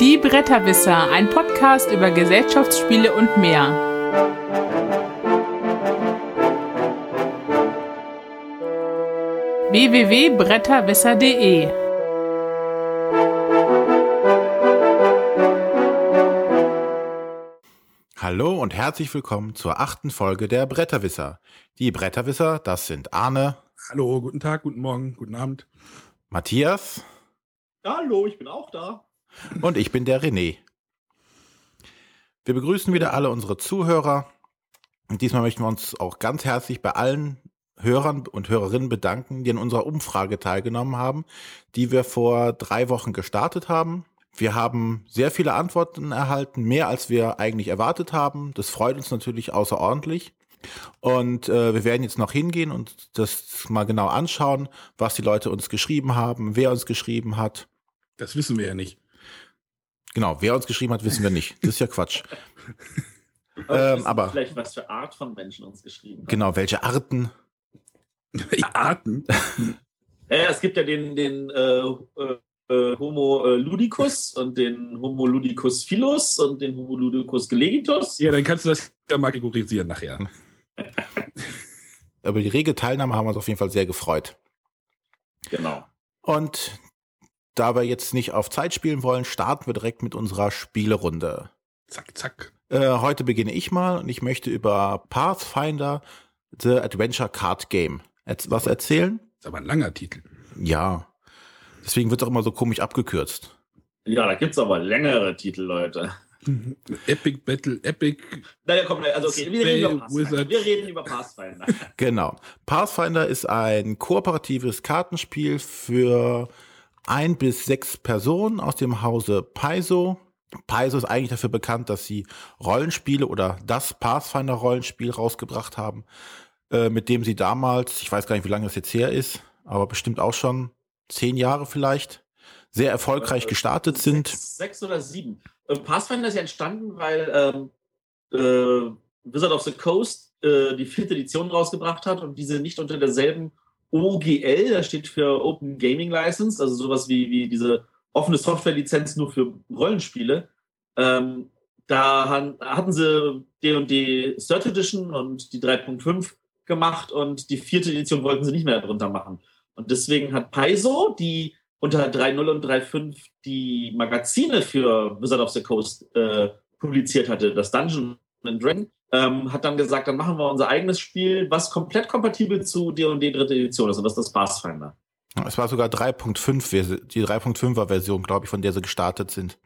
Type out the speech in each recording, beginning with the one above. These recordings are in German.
Die Bretterwisser, ein Podcast über Gesellschaftsspiele und mehr. www.bretterwisser.de Hallo und herzlich willkommen zur achten Folge der Bretterwisser. Die Bretterwisser, das sind Arne. Hallo, guten Tag, guten Morgen, guten Abend. Matthias. Hallo, ich bin auch da. Und ich bin der René. Wir begrüßen wieder alle unsere Zuhörer. Und diesmal möchten wir uns auch ganz herzlich bei allen Hörern und Hörerinnen bedanken, die an unserer Umfrage teilgenommen haben, die wir vor drei Wochen gestartet haben. Wir haben sehr viele Antworten erhalten, mehr als wir eigentlich erwartet haben. Das freut uns natürlich außerordentlich. Und äh, wir werden jetzt noch hingehen und das mal genau anschauen, was die Leute uns geschrieben haben, wer uns geschrieben hat. Das wissen wir ja nicht. Genau, wer uns geschrieben hat, wissen wir nicht. Das ist ja Quatsch. ähm, aber vielleicht was für Art von Menschen uns geschrieben haben. Genau, welche Arten. Welche Arten? ja, es gibt ja den, den äh, äh, Homo äh, ludicus und den Homo ludicus philus und den Homo ludicus gelegitus. Ja, dann kannst du das ja mal kategorisieren nachher. Über die rege Teilnahme haben wir uns auf jeden Fall sehr gefreut. Genau. Und da wir jetzt nicht auf Zeit spielen wollen, starten wir direkt mit unserer Spielerunde. Zack, zack. Äh, heute beginne ich mal und ich möchte über Pathfinder The Adventure Card Game was erzählen. Das ist aber ein langer Titel. Ja. Deswegen wird es auch immer so komisch abgekürzt. Ja, da gibt es aber längere Titel, Leute. Epic Battle, Epic. Naja, komm, also okay, wir reden, über Pathfinder. wir reden über Pathfinder. genau. Pathfinder ist ein kooperatives Kartenspiel für ein bis sechs Personen aus dem Hause Paizo. Paizo ist eigentlich dafür bekannt, dass sie Rollenspiele oder das Pathfinder-Rollenspiel rausgebracht haben, äh, mit dem sie damals, ich weiß gar nicht, wie lange das jetzt her ist, aber bestimmt auch schon zehn Jahre vielleicht, sehr erfolgreich äh, gestartet sechs, sind. Sechs oder sieben. Äh, Pathfinder ist ja entstanden, weil ähm, äh, Wizard of the Coast äh, die vierte Edition rausgebracht hat und diese nicht unter derselben OGL, das steht für Open Gaming License, also sowas wie, wie diese offene Software-Lizenz nur für Rollenspiele. Ähm, da hatten sie D&D Third Edition und die 3.5 gemacht und die vierte Edition wollten sie nicht mehr darunter machen. Und deswegen hat Paizo, die unter 3.0 und 3.5 die Magazine für Wizard of the Coast äh, publiziert hatte, das Dungeon and Dragon, ähm, hat dann gesagt, dann machen wir unser eigenes Spiel, was komplett kompatibel zu D&D dritte Edition ist und das ist das Pathfinder. Es war sogar 3.5, die 3.5er Version, glaube ich, von der sie gestartet sind.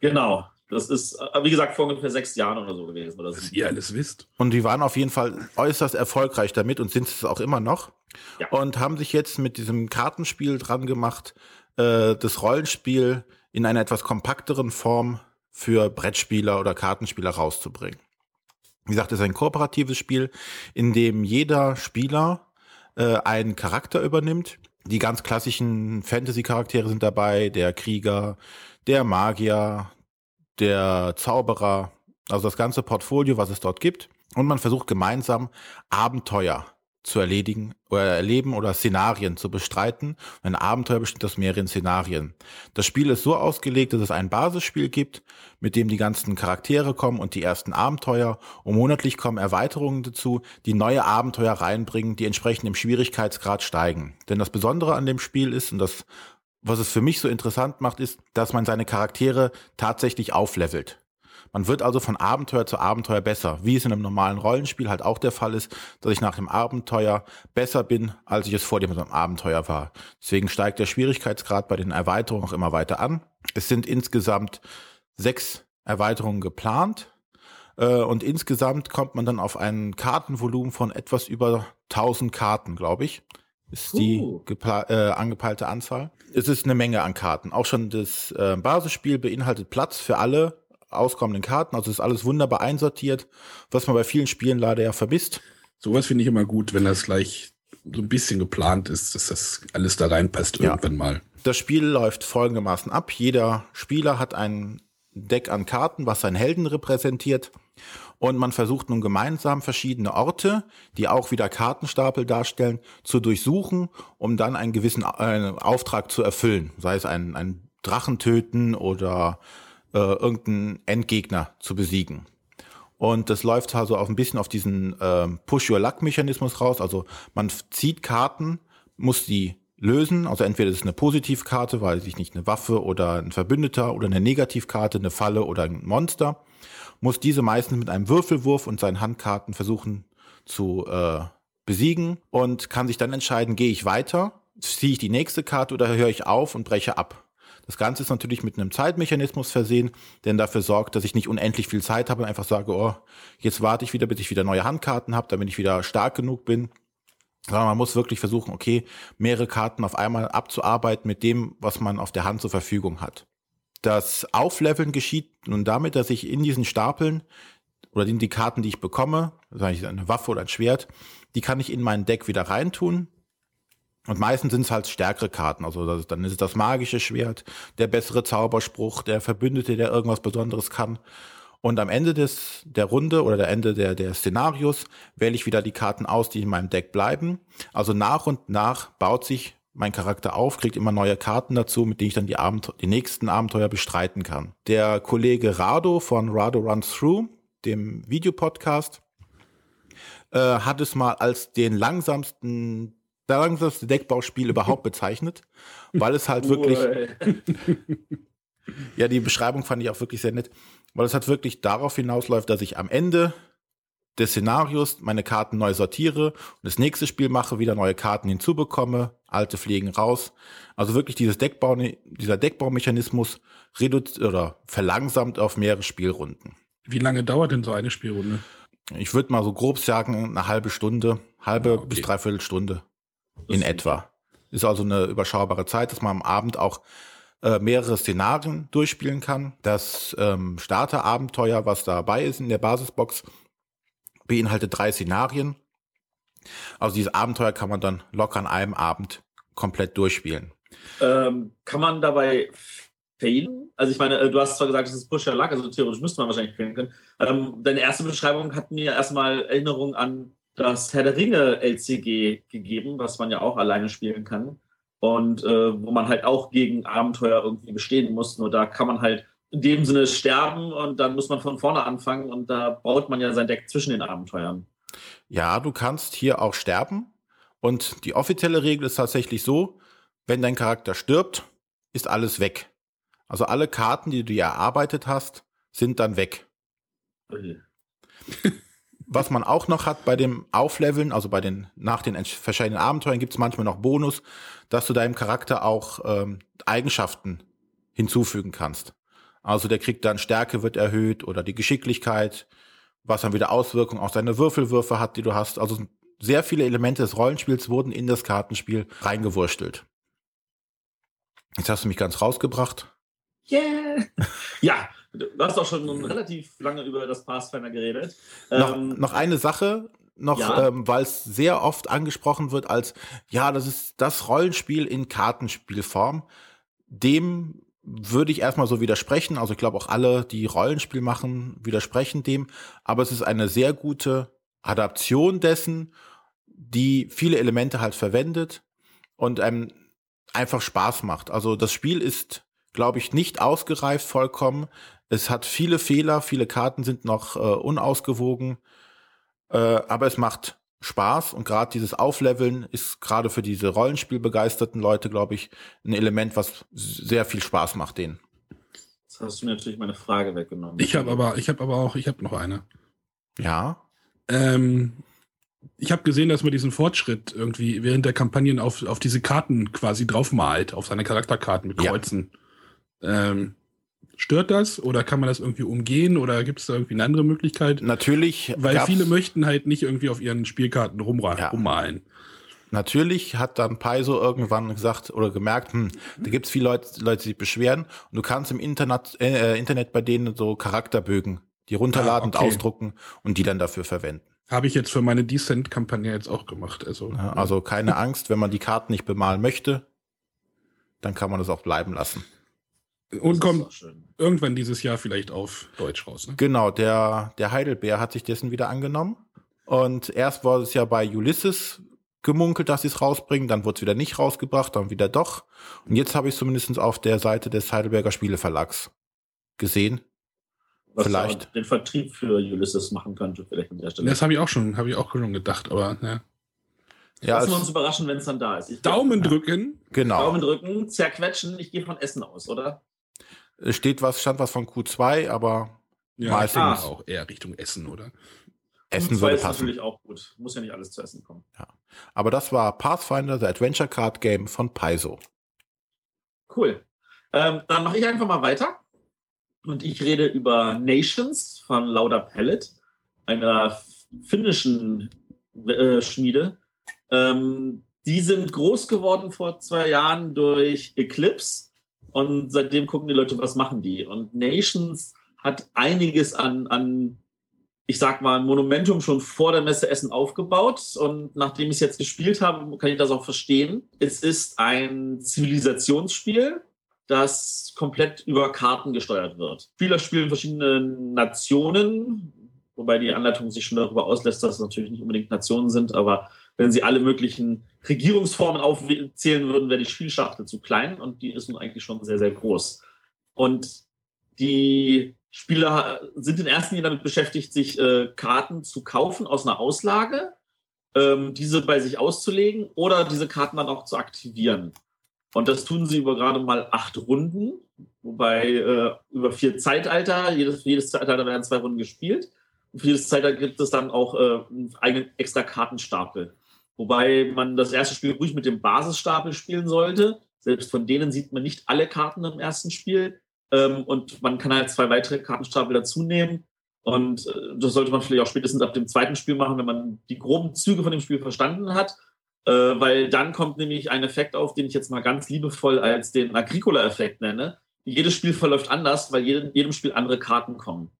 Genau. Das ist, äh, wie gesagt, vor ungefähr sechs Jahren oder so gewesen. Oder so. ihr alles wisst. Und die waren auf jeden Fall äußerst erfolgreich damit und sind es auch immer noch. Ja. Und haben sich jetzt mit diesem Kartenspiel dran gemacht, äh, das Rollenspiel in einer etwas kompakteren Form für Brettspieler oder Kartenspieler rauszubringen. Wie gesagt, es ist ein kooperatives Spiel, in dem jeder Spieler äh, einen Charakter übernimmt. Die ganz klassischen Fantasy-Charaktere sind dabei, der Krieger, der Magier, der Zauberer, also das ganze Portfolio, was es dort gibt. Und man versucht gemeinsam Abenteuer zu erledigen oder erleben oder Szenarien zu bestreiten. Ein Abenteuer besteht aus mehreren Szenarien. Das Spiel ist so ausgelegt, dass es ein Basisspiel gibt, mit dem die ganzen Charaktere kommen und die ersten Abenteuer. Und monatlich kommen Erweiterungen dazu, die neue Abenteuer reinbringen, die entsprechend im Schwierigkeitsgrad steigen. Denn das Besondere an dem Spiel ist, und das, was es für mich so interessant macht, ist, dass man seine Charaktere tatsächlich auflevelt. Man wird also von Abenteuer zu Abenteuer besser, wie es in einem normalen Rollenspiel halt auch der Fall ist, dass ich nach dem Abenteuer besser bin, als ich es vor dem Abenteuer war. Deswegen steigt der Schwierigkeitsgrad bei den Erweiterungen auch immer weiter an. Es sind insgesamt sechs Erweiterungen geplant. Äh, und insgesamt kommt man dann auf ein Kartenvolumen von etwas über 1000 Karten, glaube ich ist die äh, angepeilte Anzahl. Es ist eine Menge an Karten. Auch schon das äh, Basisspiel beinhaltet Platz für alle auskommenden Karten. Also ist alles wunderbar einsortiert, was man bei vielen Spielen leider ja vermisst. Sowas finde ich immer gut, wenn das gleich so ein bisschen geplant ist, dass das alles da reinpasst ja. irgendwann mal. Das Spiel läuft folgendermaßen ab. Jeder Spieler hat ein Deck an Karten, was seinen Helden repräsentiert. Und man versucht nun gemeinsam verschiedene Orte, die auch wieder Kartenstapel darstellen, zu durchsuchen, um dann einen gewissen äh, Auftrag zu erfüllen. Sei es ein, ein Drachen töten oder äh, irgendeinen Endgegner zu besiegen. Und das läuft also auch ein bisschen auf diesen äh, Push-Your-Luck-Mechanismus raus. Also man zieht Karten, muss die lösen. Also entweder ist es eine Positivkarte, weil sich nicht eine Waffe oder ein Verbündeter oder eine Negativkarte, eine Falle oder ein Monster, muss diese meistens mit einem Würfelwurf und seinen Handkarten versuchen zu äh, besiegen und kann sich dann entscheiden, gehe ich weiter, ziehe ich die nächste Karte oder höre ich auf und breche ab. Das Ganze ist natürlich mit einem Zeitmechanismus versehen, der dafür sorgt, dass ich nicht unendlich viel Zeit habe und einfach sage, oh, jetzt warte ich wieder, bis ich wieder neue Handkarten habe, damit ich wieder stark genug bin. Sondern man muss wirklich versuchen, okay, mehrere Karten auf einmal abzuarbeiten mit dem, was man auf der Hand zur Verfügung hat. Das Aufleveln geschieht nun damit, dass ich in diesen Stapeln oder in die Karten, die ich bekomme, sage ich eine Waffe oder ein Schwert, die kann ich in mein Deck wieder reintun. Und meistens sind es halt stärkere Karten. Also das, dann ist es das magische Schwert, der bessere Zauberspruch, der Verbündete, der irgendwas Besonderes kann. Und am Ende des, der Runde oder der Ende der, der Szenarios wähle ich wieder die Karten aus, die in meinem Deck bleiben. Also nach und nach baut sich mein Charakter auf, kriegt immer neue Karten dazu, mit denen ich dann die, Abent die nächsten Abenteuer bestreiten kann. Der Kollege Rado von Rado Runs Through, dem Videopodcast, äh, hat es mal als den langsamsten langsamste Deckbauspiel überhaupt bezeichnet, weil es halt wirklich ja, die Beschreibung fand ich auch wirklich sehr nett, weil es halt wirklich darauf hinausläuft, dass ich am Ende des Szenarios meine Karten neu sortiere und das nächste Spiel mache, wieder neue Karten hinzubekomme, alte fliegen raus. Also wirklich dieses Deckbau, dieser Deckbaumechanismus reduziert oder verlangsamt auf mehrere Spielrunden. Wie lange dauert denn so eine Spielrunde? Ich würde mal so grob sagen, eine halbe Stunde, halbe ah, okay. bis dreiviertel Stunde in etwa. Ist also eine überschaubare Zeit, dass man am Abend auch äh, mehrere Szenarien durchspielen kann. Das ähm, Starterabenteuer, was dabei ist in der Basisbox, beinhaltet drei Szenarien. Also dieses Abenteuer kann man dann locker an einem Abend komplett durchspielen. Ähm, kann man dabei failen? Also ich meine, äh, du hast zwar gesagt, es ist Push Luck, also theoretisch müsste man wahrscheinlich failen können. Ähm, deine erste Beschreibung hat mir erstmal Erinnerung an das Herr der Ringe LCG gegeben, was man ja auch alleine spielen kann. Und äh, wo man halt auch gegen Abenteuer irgendwie bestehen muss. Nur da kann man halt in dem Sinne sterben und dann muss man von vorne anfangen und da baut man ja sein Deck zwischen den Abenteuern. Ja, du kannst hier auch sterben. Und die offizielle Regel ist tatsächlich so, wenn dein Charakter stirbt, ist alles weg. Also alle Karten, die du dir erarbeitet hast, sind dann weg. Okay. Was man auch noch hat bei dem Aufleveln, also bei den nach den verschiedenen Abenteuern gibt es manchmal noch Bonus, dass du deinem Charakter auch ähm, Eigenschaften hinzufügen kannst. Also der kriegt dann Stärke wird erhöht oder die Geschicklichkeit, was dann wieder Auswirkungen auf seine Würfelwürfe hat, die du hast. Also sehr viele Elemente des Rollenspiels wurden in das Kartenspiel reingewurstelt. Jetzt hast du mich ganz rausgebracht. Yeah. ja, Du hast auch schon relativ lange über das Pathfinder geredet. Noch, ähm, noch eine Sache, noch, ja. ähm, weil es sehr oft angesprochen wird als, ja, das ist das Rollenspiel in Kartenspielform. Dem würde ich erstmal so widersprechen. Also ich glaube auch alle, die Rollenspiel machen, widersprechen dem. Aber es ist eine sehr gute Adaption dessen, die viele Elemente halt verwendet und einem einfach Spaß macht. Also das Spiel ist, glaube ich, nicht ausgereift vollkommen. Es hat viele Fehler, viele Karten sind noch äh, unausgewogen, äh, aber es macht Spaß und gerade dieses Aufleveln ist gerade für diese Rollenspielbegeisterten Leute, glaube ich, ein Element, was sehr viel Spaß macht denen. Jetzt hast du mir natürlich meine Frage weggenommen. Ich habe aber, ich habe aber auch, ich habe noch eine. Ja. Ähm, ich habe gesehen, dass man diesen Fortschritt irgendwie während der Kampagnen auf, auf diese Karten quasi draufmalt, auf seine Charakterkarten mit Kreuzen. Ja. Ähm, Stört das oder kann man das irgendwie umgehen oder gibt es da irgendwie eine andere Möglichkeit? Natürlich. Weil viele möchten halt nicht irgendwie auf ihren Spielkarten ja. rummalen. Natürlich hat dann Paizo irgendwann gesagt oder gemerkt, hm, da gibt es viele Leute, Leute, die sich beschweren und du kannst im Internet, äh, Internet bei denen so Charakterbögen, die runterladen ah, okay. und ausdrucken und die dann dafür verwenden. Habe ich jetzt für meine Decent-Kampagne jetzt auch gemacht. Also, ja, also keine Angst, wenn man die Karten nicht bemalen möchte, dann kann man das auch bleiben lassen. Und kommt irgendwann dieses Jahr vielleicht auf Deutsch raus. Ne? Genau, der, der Heidelbeer hat sich dessen wieder angenommen. Und erst war es ja bei Ulysses gemunkelt, dass sie es rausbringen, dann wurde es wieder nicht rausgebracht, dann wieder doch. Und jetzt habe ich es zumindest auf der Seite des Heidelberger Spieleverlags gesehen. Was Vielleicht. den Vertrieb für Ulysses machen könnte, vielleicht an der Stelle. Das habe ich auch schon, habe ich auch schon gedacht, aber ne. Ja, Lassen wir uns überraschen, wenn es dann da ist. Ich Daumen drücken. genau. Daumen drücken, zerquetschen. Ich gehe von Essen aus, oder? Es Steht was, stand was von Q2, aber Ja, denke sehen. auch eher Richtung Essen, oder? Essen Zwei würde ist passen. natürlich auch gut. Muss ja nicht alles zu essen kommen. Aber das war Pathfinder, The Adventure Card Game von Paizo. Cool. Ähm, dann mache ich einfach mal weiter. Und ich rede über Nations von Lauda Pellet, einer finnischen äh, Schmiede. Ähm, die sind groß geworden vor zwei Jahren durch Eclipse. Und seitdem gucken die Leute, was machen die. Und Nations hat einiges an, an ich sag mal, Monumentum schon vor der Messe Essen aufgebaut. Und nachdem ich es jetzt gespielt habe, kann ich das auch verstehen. Es ist ein Zivilisationsspiel, das komplett über Karten gesteuert wird. Spieler spielen verschiedene Nationen, wobei die Anleitung sich schon darüber auslässt, dass es natürlich nicht unbedingt Nationen sind, aber wenn sie alle möglichen Regierungsformen aufzählen würden, wäre die Spielschachtel zu klein und die ist nun eigentlich schon sehr, sehr groß. Und die Spieler sind in erster Linie damit beschäftigt, sich äh, Karten zu kaufen aus einer Auslage, ähm, diese bei sich auszulegen oder diese Karten dann auch zu aktivieren. Und das tun sie über gerade mal acht Runden, wobei äh, über vier Zeitalter, jedes, jedes Zeitalter werden zwei Runden gespielt. Und für jedes Zeitalter gibt es dann auch äh, einen eigenen extra Kartenstapel. Wobei man das erste Spiel ruhig mit dem Basisstapel spielen sollte. Selbst von denen sieht man nicht alle Karten im ersten Spiel. Ähm, und man kann halt zwei weitere Kartenstapel dazu nehmen. Und äh, das sollte man vielleicht auch spätestens ab dem zweiten Spiel machen, wenn man die groben Züge von dem Spiel verstanden hat. Äh, weil dann kommt nämlich ein Effekt auf, den ich jetzt mal ganz liebevoll als den Agricola-Effekt nenne. Jedes Spiel verläuft anders, weil jedem, jedem Spiel andere Karten kommen.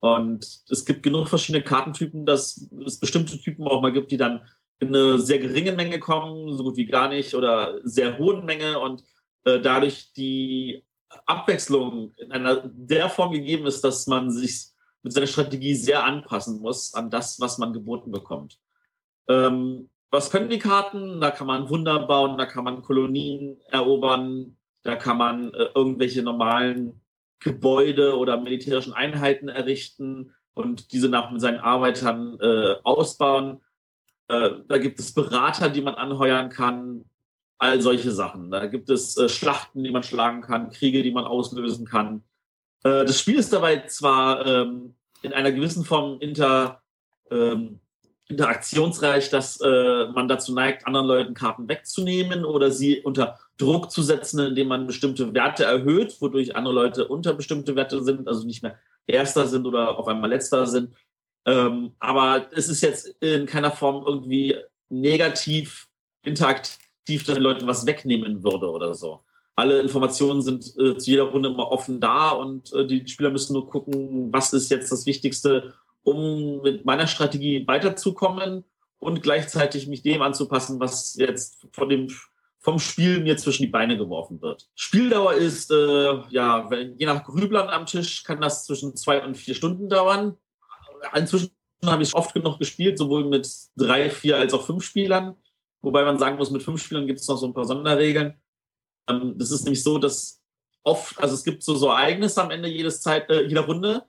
Und es gibt genug verschiedene Kartentypen, dass es bestimmte Typen auch mal gibt, die dann eine sehr geringe Menge kommen, so gut wie gar nicht, oder sehr hohen Menge und äh, dadurch die Abwechslung in einer der Form gegeben ist, dass man sich mit seiner Strategie sehr anpassen muss an das, was man geboten bekommt. Ähm, was können die Karten? Da kann man Wunder bauen, da kann man Kolonien erobern, da kann man äh, irgendwelche normalen Gebäude oder militärischen Einheiten errichten und diese nach mit seinen Arbeitern äh, ausbauen. Äh, da gibt es Berater, die man anheuern kann, all solche Sachen. Da gibt es äh, Schlachten, die man schlagen kann, Kriege, die man auslösen kann. Äh, das Spiel ist dabei zwar ähm, in einer gewissen Form inter, ähm, interaktionsreich, dass äh, man dazu neigt, anderen Leuten Karten wegzunehmen oder sie unter Druck zu setzen, indem man bestimmte Werte erhöht, wodurch andere Leute unter bestimmte Werte sind, also nicht mehr Erster sind oder auf einmal Letzter sind. Ähm, aber es ist jetzt in keiner Form irgendwie negativ interaktiv, dass den Leuten was wegnehmen würde oder so. Alle Informationen sind äh, zu jeder Runde immer offen da und äh, die Spieler müssen nur gucken, was ist jetzt das Wichtigste, um mit meiner Strategie weiterzukommen und gleichzeitig mich dem anzupassen, was jetzt von dem, vom Spiel mir zwischen die Beine geworfen wird. Spieldauer ist, äh, ja, wenn, je nach Grüblern am Tisch kann das zwischen zwei und vier Stunden dauern. Inzwischen habe ich oft genug gespielt, sowohl mit drei, vier als auch fünf Spielern. Wobei man sagen muss, mit fünf Spielern gibt es noch so ein paar Sonderregeln. Ähm, das ist nämlich so, dass oft, also es gibt so, so Ereignisse am Ende jedes Zeit, äh, jeder Runde.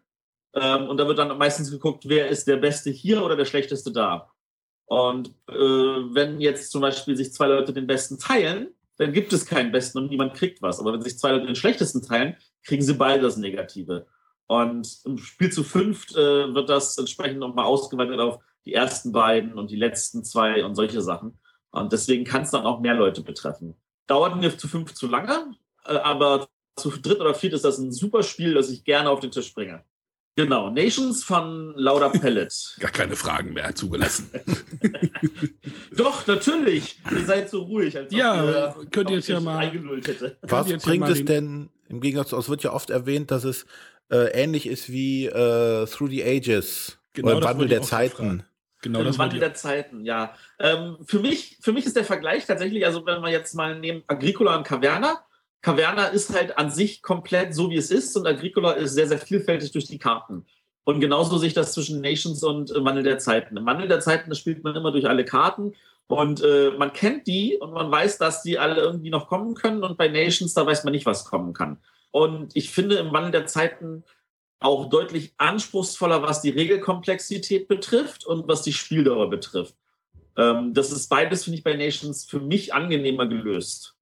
Ähm, und da wird dann meistens geguckt, wer ist der Beste hier oder der Schlechteste da. Und äh, wenn jetzt zum Beispiel sich zwei Leute den Besten teilen, dann gibt es keinen Besten und niemand kriegt was. Aber wenn sich zwei Leute den Schlechtesten teilen, kriegen sie beide das Negative. Und im Spiel zu fünft äh, wird das entsprechend nochmal ausgeweitet auf die ersten beiden und die letzten zwei und solche Sachen. Und deswegen kann es dann auch mehr Leute betreffen. Dauert mir zu fünf zu lange, äh, aber zu dritt oder viert ist das ein super Spiel, das ich gerne auf den Tisch bringe. Genau, Nations von Lauda Pellet. Gar keine Fragen mehr zugelassen. Doch, natürlich. Ihr seid so ruhig. Als ob Ja, ihr könnt ihr jetzt ja mal-. Was bringt es den- denn, im Gegensatz zu, es wird ja oft erwähnt, dass es äh, ähnlich ist wie äh, Through the Ages Genau, oder Wandel der Zeiten. Genau, Im das Wandel der Zeiten, ja. Ähm, für, mich, für mich ist der Vergleich tatsächlich, also wenn wir jetzt mal nehmen Agricola und Caverna, Caverna ist halt an sich komplett so, wie es ist und Agricola ist sehr, sehr vielfältig durch die Karten. Und genauso sehe ich das zwischen Nations und äh, Wandel der Zeiten. Im Wandel der Zeiten, das spielt man immer durch alle Karten. Und äh, man kennt die und man weiß, dass die alle irgendwie noch kommen können. Und bei Nations, da weiß man nicht, was kommen kann. Und ich finde im Wandel der Zeiten auch deutlich anspruchsvoller, was die Regelkomplexität betrifft und was die Spieldauer betrifft. Ähm, das ist beides, finde ich, bei Nations für mich angenehmer gelöst.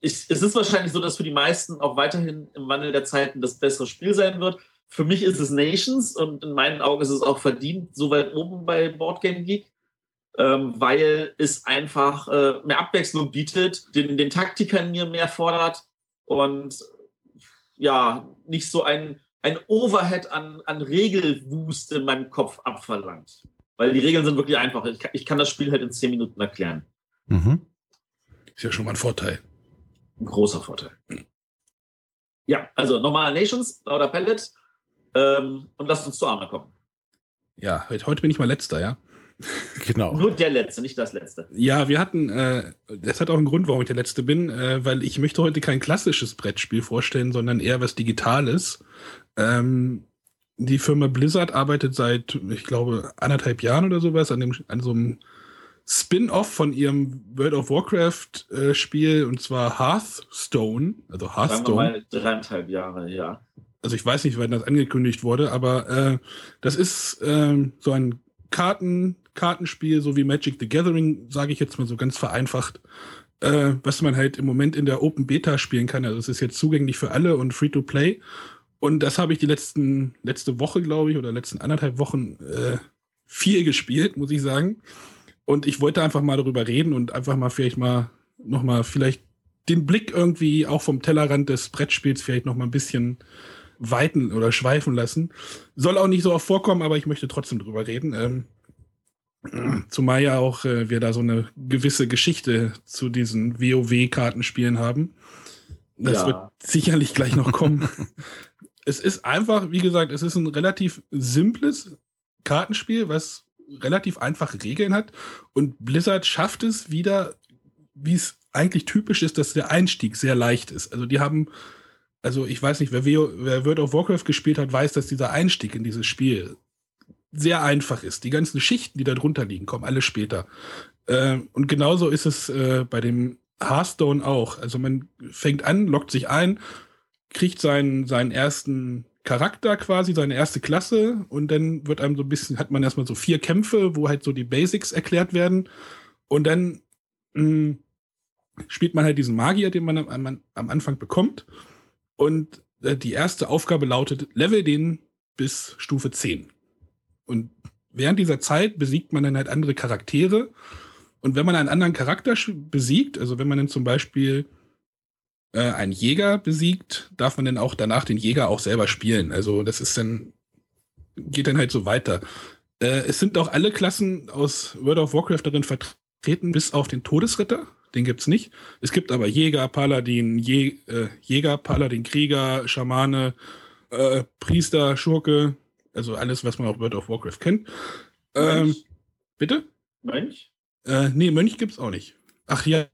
Ich, es ist wahrscheinlich so, dass für die meisten auch weiterhin im Wandel der Zeiten das bessere Spiel sein wird. Für mich ist es Nations und in meinen Augen ist es auch verdient so weit oben bei Boardgame Geek ähm, weil es einfach äh, mehr Abwechslung bietet, den, den Taktikern mir mehr fordert und ja, nicht so ein, ein Overhead an, an Regelwust in meinem Kopf abverlangt. Weil die Regeln sind wirklich einfach. Ich kann, ich kann das Spiel halt in zehn Minuten erklären. Mhm. Ist ja schon mal ein Vorteil. Ein großer Vorteil. Ja, also normale Nations, lauter Pellet. Ähm, und lasst uns zu Arme kommen. Ja, heute bin ich mal letzter, ja. Genau. Nur der Letzte, nicht das Letzte. Ja, wir hatten, äh, das hat auch einen Grund, warum ich der Letzte bin, äh, weil ich möchte heute kein klassisches Brettspiel vorstellen, sondern eher was Digitales. Ähm, die Firma Blizzard arbeitet seit, ich glaube, anderthalb Jahren oder sowas an, dem, an so einem Spin-off von ihrem World of Warcraft äh, und zwar Hearthstone, also Hearthstone. Sagen wir mal dreieinhalb Jahre, ja. Also ich weiß nicht, wann das angekündigt wurde, aber äh, das ist äh, so ein Karten, Kartenspiel, so wie Magic the Gathering, sage ich jetzt mal so ganz vereinfacht, äh, was man halt im Moment in der Open Beta spielen kann. Also es ist jetzt zugänglich für alle und free to play. Und das habe ich die letzten, letzte Woche, glaube ich, oder letzten anderthalb Wochen äh, viel gespielt, muss ich sagen. Und ich wollte einfach mal darüber reden und einfach mal vielleicht mal nochmal vielleicht den Blick irgendwie auch vom Tellerrand des Brettspiels vielleicht nochmal ein bisschen weiten oder schweifen lassen. Soll auch nicht so oft vorkommen, aber ich möchte trotzdem drüber reden. Ähm, Zumal ja auch äh, wir da so eine gewisse Geschichte zu diesen WoW-Kartenspielen haben. Das ja. wird sicherlich gleich noch kommen. es ist einfach, wie gesagt, es ist ein relativ simples Kartenspiel, was relativ einfache Regeln hat. Und Blizzard schafft es wieder, wie es eigentlich typisch ist, dass der Einstieg sehr leicht ist. Also die haben also ich weiß nicht, wer, wer World of Warcraft gespielt hat, weiß, dass dieser Einstieg in dieses Spiel sehr einfach ist. Die ganzen Schichten, die da drunter liegen, kommen alle später. Äh, und genauso ist es äh, bei dem Hearthstone auch. Also man fängt an, lockt sich ein, kriegt seinen, seinen ersten Charakter quasi, seine erste Klasse und dann wird einem so ein bisschen, hat man erstmal so vier Kämpfe, wo halt so die Basics erklärt werden und dann mh, hm, spielt man halt diesen Magier, den man am, am Anfang bekommt und äh, die erste Aufgabe lautet, level den bis Stufe 10. Und während dieser Zeit besiegt man dann halt andere Charaktere. Und wenn man einen anderen Charakter besiegt, also wenn man dann zum Beispiel äh, einen Jäger besiegt, darf man dann auch danach den Jäger auch selber spielen. Also das ist dann, geht dann halt so weiter. Äh, es sind auch alle Klassen aus World of Warcraft darin vertreten, bis auf den Todesritter den gibt's nicht. Es gibt aber Jäger, Paladin, Je äh, Jäger, Paladin, Krieger, Schamane, äh, Priester, Schurke, also alles, was man auch World of Warcraft kennt. Ähm, bitte? Mönch? Äh, nee, Mönch gibt's auch nicht. Ach ja,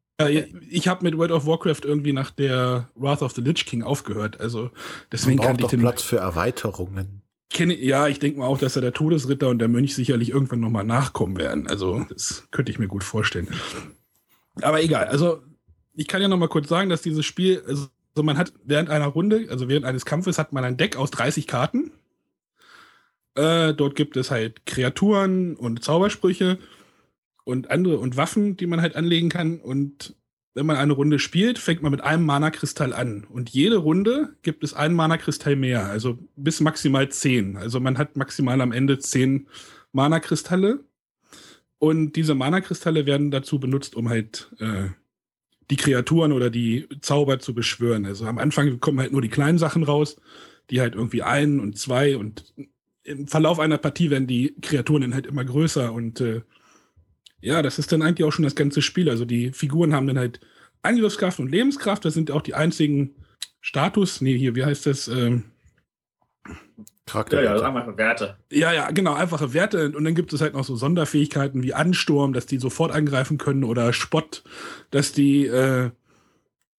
ich habe mit World of Warcraft irgendwie nach der Wrath of the Lich King aufgehört. Also deswegen kann ich den Platz für Erweiterungen. Kenne, ja, ich denke mal auch, dass da der Todesritter und der Mönch sicherlich irgendwann nochmal nachkommen werden. Also das könnte ich mir gut vorstellen. Aber egal, also ich kann ja noch mal kurz sagen, dass dieses Spiel, also man hat während einer Runde, also während eines Kampfes hat man ein Deck aus 30 Karten. Äh, dort gibt es halt Kreaturen und Zaubersprüche und andere und Waffen, die man halt anlegen kann. Und wenn man eine Runde spielt, fängt man mit einem Mana-Kristall an. Und jede Runde gibt es einen Mana-Kristall mehr, also bis maximal zehn. Also man hat maximal am Ende zehn Mana-Kristalle. Und diese Mana-Kristalle werden dazu benutzt, um halt äh, die Kreaturen oder die Zauber zu beschwören. Also am Anfang kommen halt nur die kleinen Sachen raus, die halt irgendwie ein und zwei und im Verlauf einer Partie werden die Kreaturen dann halt immer größer und äh, ja, das ist dann eigentlich auch schon das ganze Spiel. Also die Figuren haben dann halt Angriffskraft und Lebenskraft, das sind auch die einzigen Status, nee, hier, wie heißt das? Ähm, Charakter. Ja, ja, einfache Werte. Ja, ja, genau, einfache Werte. Und dann gibt es halt noch so Sonderfähigkeiten wie Ansturm, dass die sofort angreifen können oder Spott, dass die äh,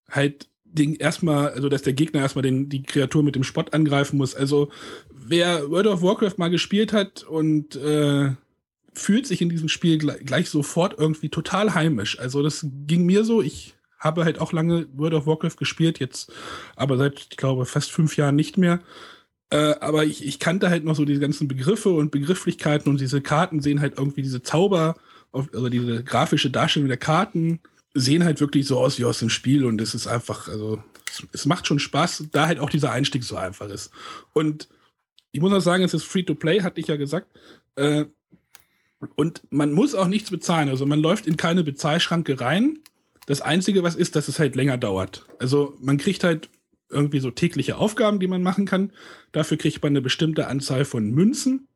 halt den erstmal, also dass der Gegner erstmal den, die Kreatur mit dem Spott angreifen muss. Also wer World of Warcraft mal gespielt hat und äh, fühlt sich in diesem Spiel gleich, gleich sofort irgendwie total heimisch. Also das ging mir so. Ich habe halt auch lange World of Warcraft gespielt, jetzt aber seit, ich glaube, fast fünf Jahren nicht mehr. Äh, aber ich, ich kannte halt noch so diese ganzen Begriffe und Begrifflichkeiten und diese Karten sehen halt irgendwie diese Zauber, also diese grafische Darstellung der Karten sehen halt wirklich so aus wie aus dem Spiel und es ist einfach, also es, es macht schon Spaß, da halt auch dieser Einstieg so einfach ist. Und ich muss auch sagen, es ist free to play, hatte ich ja gesagt. Äh, und man muss auch nichts bezahlen. Also man läuft in keine Bezahlschranke rein. Das Einzige, was ist, dass es halt länger dauert. Also man kriegt halt irgendwie so tägliche Aufgaben, die man machen kann. Dafür kriegt man eine bestimmte Anzahl von Münzen,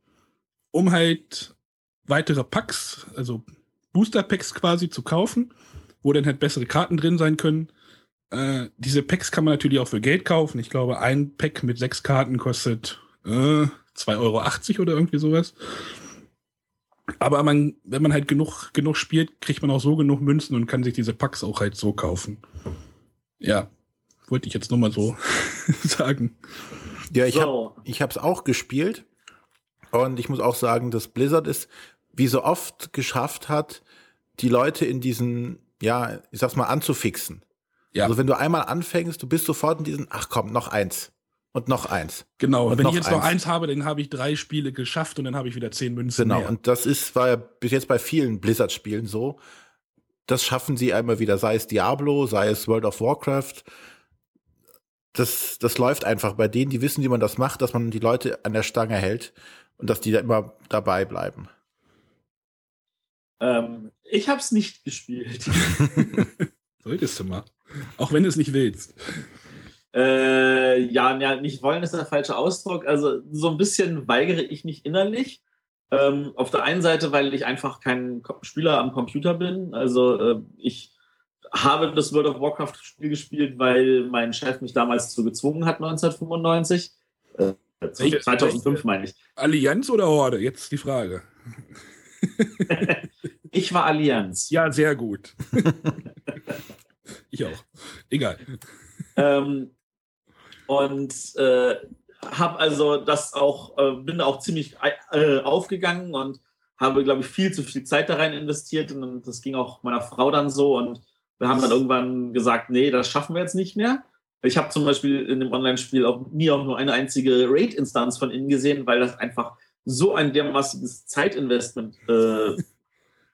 um halt weitere Packs, also Booster Packs quasi zu kaufen, wo dann halt bessere Karten drin sein können. Äh, diese Packs kann man natürlich auch für Geld kaufen. Ich glaube, ein Pack mit sechs Karten kostet äh, 2,80 Euro oder irgendwie sowas. Aber man, wenn man halt genug, genug spielt, kriegt man auch so genug Münzen und kann sich diese Packs auch halt so kaufen. Ja, wollte ich jetzt nur mal so sagen. Ja, ich so. habe ich habe es auch gespielt und ich muss auch sagen, dass Blizzard es wie so oft geschafft hat, die Leute in diesen, ja, ich sag's mal, anzufixen. Ja. Also wenn du einmal anfängst, du bist sofort in diesen, ach komm, noch eins. Und noch eins. Genau, und wenn ich jetzt eins. noch eins habe, dann habe ich drei Spiele geschafft und dann habe ich wieder zehn Münzen. Genau, mehr. und das ist, war ja bis jetzt bei vielen Blizzard-Spielen so. Das schaffen sie einmal wieder, sei es Diablo, sei es World of Warcraft. Das, das läuft einfach bei denen, die wissen, wie man das macht, dass man die Leute an der Stange hält und dass die da immer dabei bleiben. Ähm, ich habe es nicht gespielt. Solltest du mal. Auch wenn du es nicht willst. Äh, ja, ja, nicht wollen ist der falsche Ausdruck. Also so ein bisschen weigere ich mich innerlich. Ähm, auf der einen Seite, weil ich einfach kein Spieler am Computer bin. Also äh, ich habe das World of Warcraft Spiel gespielt, weil mein Chef mich damals zu gezwungen hat, 1995. Äh, 2005 meine ich. Allianz oder Horde? Jetzt die Frage. ich war Allianz. Ja, sehr gut. ich auch. Egal. Ähm, und äh, habe also das auch, äh, bin auch ziemlich äh, aufgegangen und habe, glaube ich, viel zu viel Zeit da rein investiert. Und das ging auch meiner Frau dann so. Und wir haben dann irgendwann gesagt, nee, das schaffen wir jetzt nicht mehr. Ich habe zum Beispiel in dem Online-Spiel auch nie auch nur eine einzige Raid-Instanz von innen gesehen, weil das einfach so ein dermaßiges Zeitinvestment äh,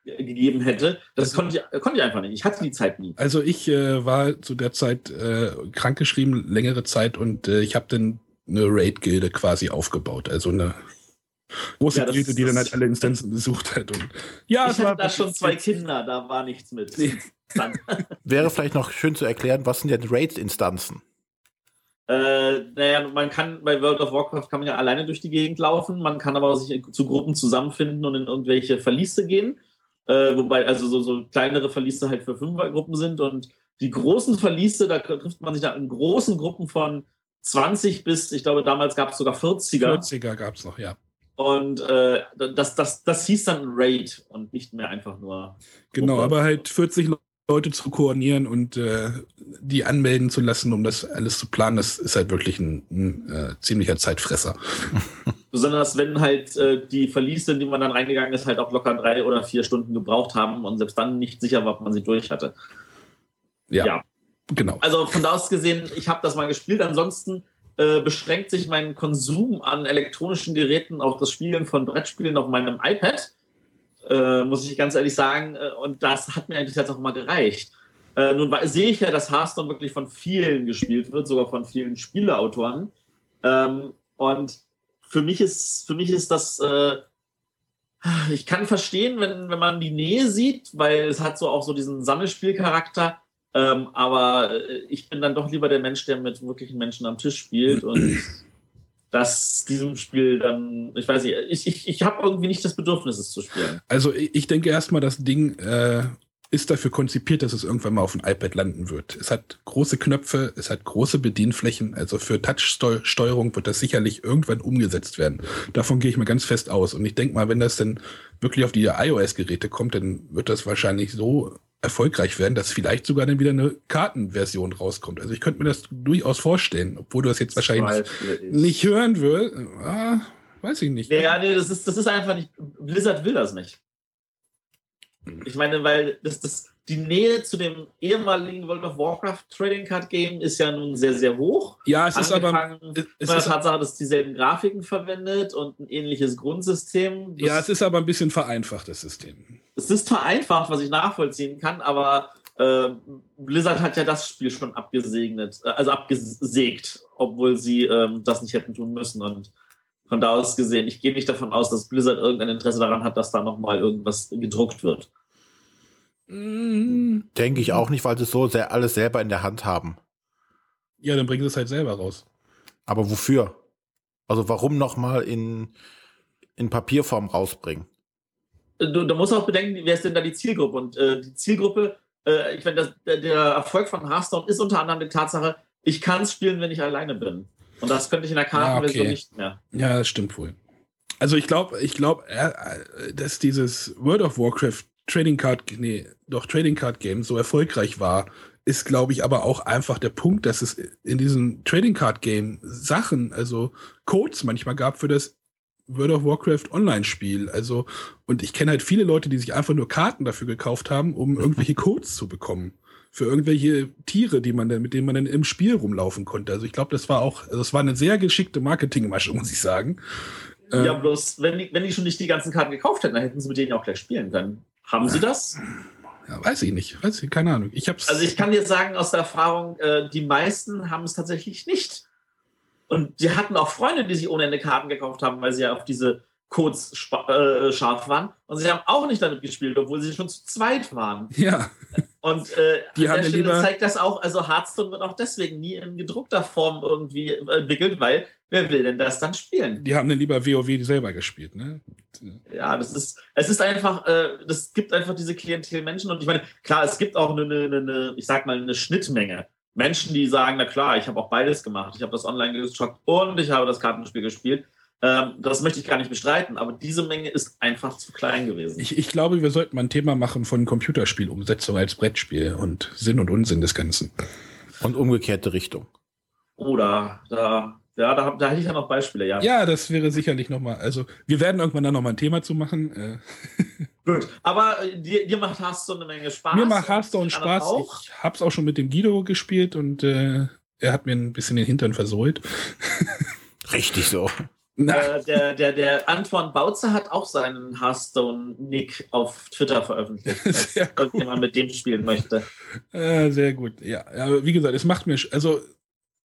gegeben hätte. Das also, konnte, ich, konnte ich einfach nicht. Ich hatte die Zeit nie. Also ich äh, war zu der Zeit äh, krankgeschrieben, längere Zeit, und äh, ich habe dann eine Raid-Gilde quasi aufgebaut. Also eine große ja, Gilde, die dann halt alle Instanzen besucht hat. Und, ja, ich hatte da schon zwei Kinder, da war nichts mit. Nee. Wäre vielleicht noch schön zu erklären, was sind denn Raid-Instanzen? Äh, naja, man kann bei World of Warcraft kann man ja alleine durch die Gegend laufen, man kann aber sich zu Gruppen zusammenfinden und in irgendwelche Verliese gehen. Äh, wobei also so, so kleinere Verliese halt für Fünfergruppen sind und die großen Verliese, da trifft man sich dann in großen Gruppen von 20 bis, ich glaube, damals gab es sogar 40er. 40er gab es noch, ja. Und äh, das, das, das hieß dann Raid und nicht mehr einfach nur. Genau, Gruppe. aber halt 40 Leute zu koordinieren und äh, die anmelden zu lassen, um das alles zu planen, das ist halt wirklich ein, ein äh, ziemlicher Zeitfresser. Besonders wenn halt äh, die Verliese, in die man dann reingegangen ist, halt auch locker drei oder vier Stunden gebraucht haben und selbst dann nicht sicher war, ob man sie durch hatte. Ja, ja. genau. Also von da aus gesehen, ich habe das mal gespielt. Ansonsten äh, beschränkt sich mein Konsum an elektronischen Geräten auf das Spielen von Brettspielen auf meinem iPad äh, muss ich ganz ehrlich sagen. Äh, und das hat mir eigentlich jetzt auch mal gereicht. Äh, nun sehe ich ja, dass Hearthstone wirklich von vielen gespielt wird, sogar von vielen Spieleautoren. Ähm, und für mich ist, für mich ist das, äh, ich kann verstehen, wenn, wenn man die Nähe sieht, weil es hat so auch so diesen Sammelspielcharakter. Ähm, aber äh, ich bin dann doch lieber der Mensch, der mit wirklichen Menschen am Tisch spielt und dass diesem Spiel dann, ich weiß nicht, ich, ich, ich habe irgendwie nicht das Bedürfnis, es zu spielen. Also ich denke erstmal, das Ding äh, ist dafür konzipiert, dass es irgendwann mal auf dem iPad landen wird. Es hat große Knöpfe, es hat große Bedienflächen, also für Touch-Steuerung wird das sicherlich irgendwann umgesetzt werden. Davon gehe ich mal ganz fest aus. Und ich denke mal, wenn das dann wirklich auf die iOS-Geräte kommt, dann wird das wahrscheinlich so erfolgreich werden, dass vielleicht sogar dann wieder eine Kartenversion rauskommt. Also ich könnte mir das durchaus vorstellen, obwohl du das jetzt wahrscheinlich nicht hören willst. Ah, weiß ich nicht. Ja, nee, das ist, das ist einfach nicht. Blizzard will das nicht. Ich meine, weil das, das, die Nähe zu dem ehemaligen World of Warcraft Trading Card Game ist ja nun sehr, sehr hoch. Ja, es ist aber. Es ist Tatsache, dass es dieselben Grafiken verwendet und ein ähnliches Grundsystem. ja, es ist aber ein bisschen vereinfacht, das System. Es ist vereinfacht, was ich nachvollziehen kann, aber äh, Blizzard hat ja das Spiel schon abgesegnet, äh, also abgesägt, obwohl sie äh, das nicht hätten tun müssen. Und von da aus gesehen, ich gehe nicht davon aus, dass Blizzard irgendein Interesse daran hat, dass da nochmal irgendwas gedruckt wird. Mhm. Denke ich auch nicht, weil sie so sehr alles selber in der Hand haben. Ja, dann bringen sie es halt selber raus. Aber wofür? Also warum nochmal in, in Papierform rausbringen? Du, du, musst auch bedenken, wer ist denn da die Zielgruppe? Und äh, die Zielgruppe, äh, ich meine, der, der Erfolg von Hearthstone ist unter anderem die Tatsache, ich kann es spielen, wenn ich alleine bin. Und das könnte ich in der Kartenversion ja, okay. nicht mehr. Ja, das stimmt wohl. Also ich glaube, ich glaube, äh, dass dieses World of Warcraft Trading Card, nee, doch Trading Card Game so erfolgreich war, ist, glaube ich, aber auch einfach der Punkt, dass es in diesem Trading Card Game Sachen, also Codes manchmal gab für das World of Warcraft Online-Spiel. Also, und ich kenne halt viele Leute, die sich einfach nur Karten dafür gekauft haben, um irgendwelche Codes zu bekommen. Für irgendwelche Tiere, die man dann, mit denen man dann im Spiel rumlaufen konnte. Also ich glaube, das war auch, also das war eine sehr geschickte Marketingmasche, muss ich sagen. Ja, ähm, bloß, wenn die, wenn die schon nicht die ganzen Karten gekauft hätten, dann hätten sie mit denen auch gleich spielen können. Haben Sie das? Ja, weiß ich nicht. Weiß ich, keine Ahnung. Ich hab's also ich kann dir sagen aus der Erfahrung, äh, die meisten haben es tatsächlich nicht. Und sie hatten auch Freunde, die sich ohne Ende Karten gekauft haben, weil sie ja auf diese Codes äh, scharf waren. Und sie haben auch nicht damit gespielt, obwohl sie schon zu zweit waren. Ja. Und äh, die an der Stelle lieber zeigt das auch, also Hearthstone wird auch deswegen nie in gedruckter Form irgendwie entwickelt, weil wer will denn das dann spielen? Die haben dann lieber WoW selber gespielt, ne? Ja, das ist, es ist einfach, äh, das gibt einfach diese Klientel Menschen und ich meine, klar, es gibt auch eine, eine, eine ich sag mal, eine Schnittmenge. Menschen, die sagen, na klar, ich habe auch beides gemacht. Ich habe das online gezockt und ich habe das Kartenspiel gespielt. Ähm, das möchte ich gar nicht bestreiten, aber diese Menge ist einfach zu klein gewesen. Ich, ich glaube, wir sollten mal ein Thema machen von Computerspielumsetzung als Brettspiel und Sinn und Unsinn des Ganzen. Und umgekehrte Richtung. Oder da, ja, da, da hätte ich ja noch Beispiele, ja. Ja, das wäre sicherlich nochmal. Also, wir werden irgendwann dann nochmal ein Thema zu machen. Äh. Gut, aber äh, dir, dir macht Hearthstone eine Menge Spaß. Mir macht Hearthstone Spaß. Auch. Ich habe es auch schon mit dem Guido gespielt und äh, er hat mir ein bisschen den Hintern versohlt. Richtig so. Äh, der, der, der Antoine Bautzer hat auch seinen Hearthstone-Nick auf Twitter veröffentlicht, falls irgendjemand mit dem spielen möchte. Äh, sehr gut. Ja, ja, wie gesagt, es macht mir, also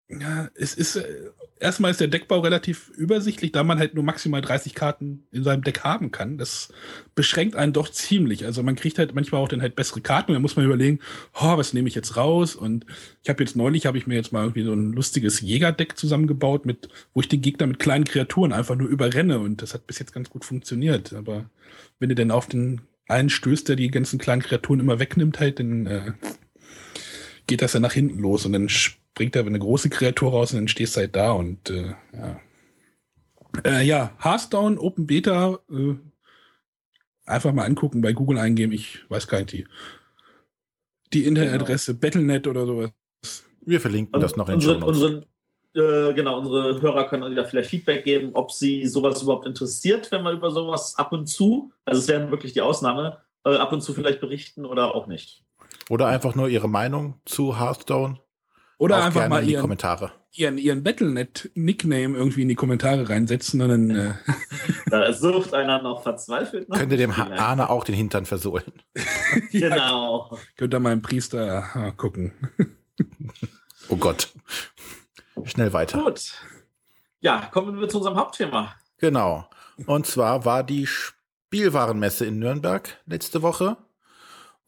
ja, es ist, äh, erstmal ist der Deckbau relativ übersichtlich, da man halt nur maximal 30 Karten in seinem Deck haben kann. Das beschränkt einen doch ziemlich. Also man kriegt halt manchmal auch dann halt bessere Karten und dann muss man überlegen, oh, was nehme ich jetzt raus? Und ich habe jetzt neulich, habe ich mir jetzt mal irgendwie so ein lustiges Jägerdeck zusammengebaut, mit, wo ich den Gegner mit kleinen Kreaturen einfach nur überrenne und das hat bis jetzt ganz gut funktioniert. Aber wenn du dann auf den einen stößt, der die ganzen kleinen Kreaturen immer wegnimmt, halt, dann äh, geht das ja nach hinten los und dann bringt er eine große Kreatur raus und dann stehst du halt da und äh, ja. Äh, ja, Hearthstone, Open Beta, äh, einfach mal angucken, bei Google eingeben, ich weiß gar nicht, die, die Internetadresse, genau. Battlenet oder sowas. Wir verlinken also das noch in unsere, unsere, äh, Genau, unsere Hörer können da vielleicht Feedback geben, ob sie sowas überhaupt interessiert, wenn wir über sowas ab und zu, also es wäre wirklich die Ausnahme, äh, ab und zu vielleicht berichten oder auch nicht. Oder einfach nur ihre Meinung zu Hearthstone. Oder einfach mal ihren, Kommentare. ihren, ihren Battlenet-Nickname irgendwie in die Kommentare reinsetzen und dann. Äh da sucht einer noch verzweifelt. Nach Könnte dem Arne auch den Hintern versohlen. genau. Ja, könnt ihr mal einen Priester ah, gucken. oh Gott. Schnell weiter. Gut. Ja, kommen wir zu unserem Hauptthema. Genau. Und zwar war die Spielwarenmesse in Nürnberg letzte Woche.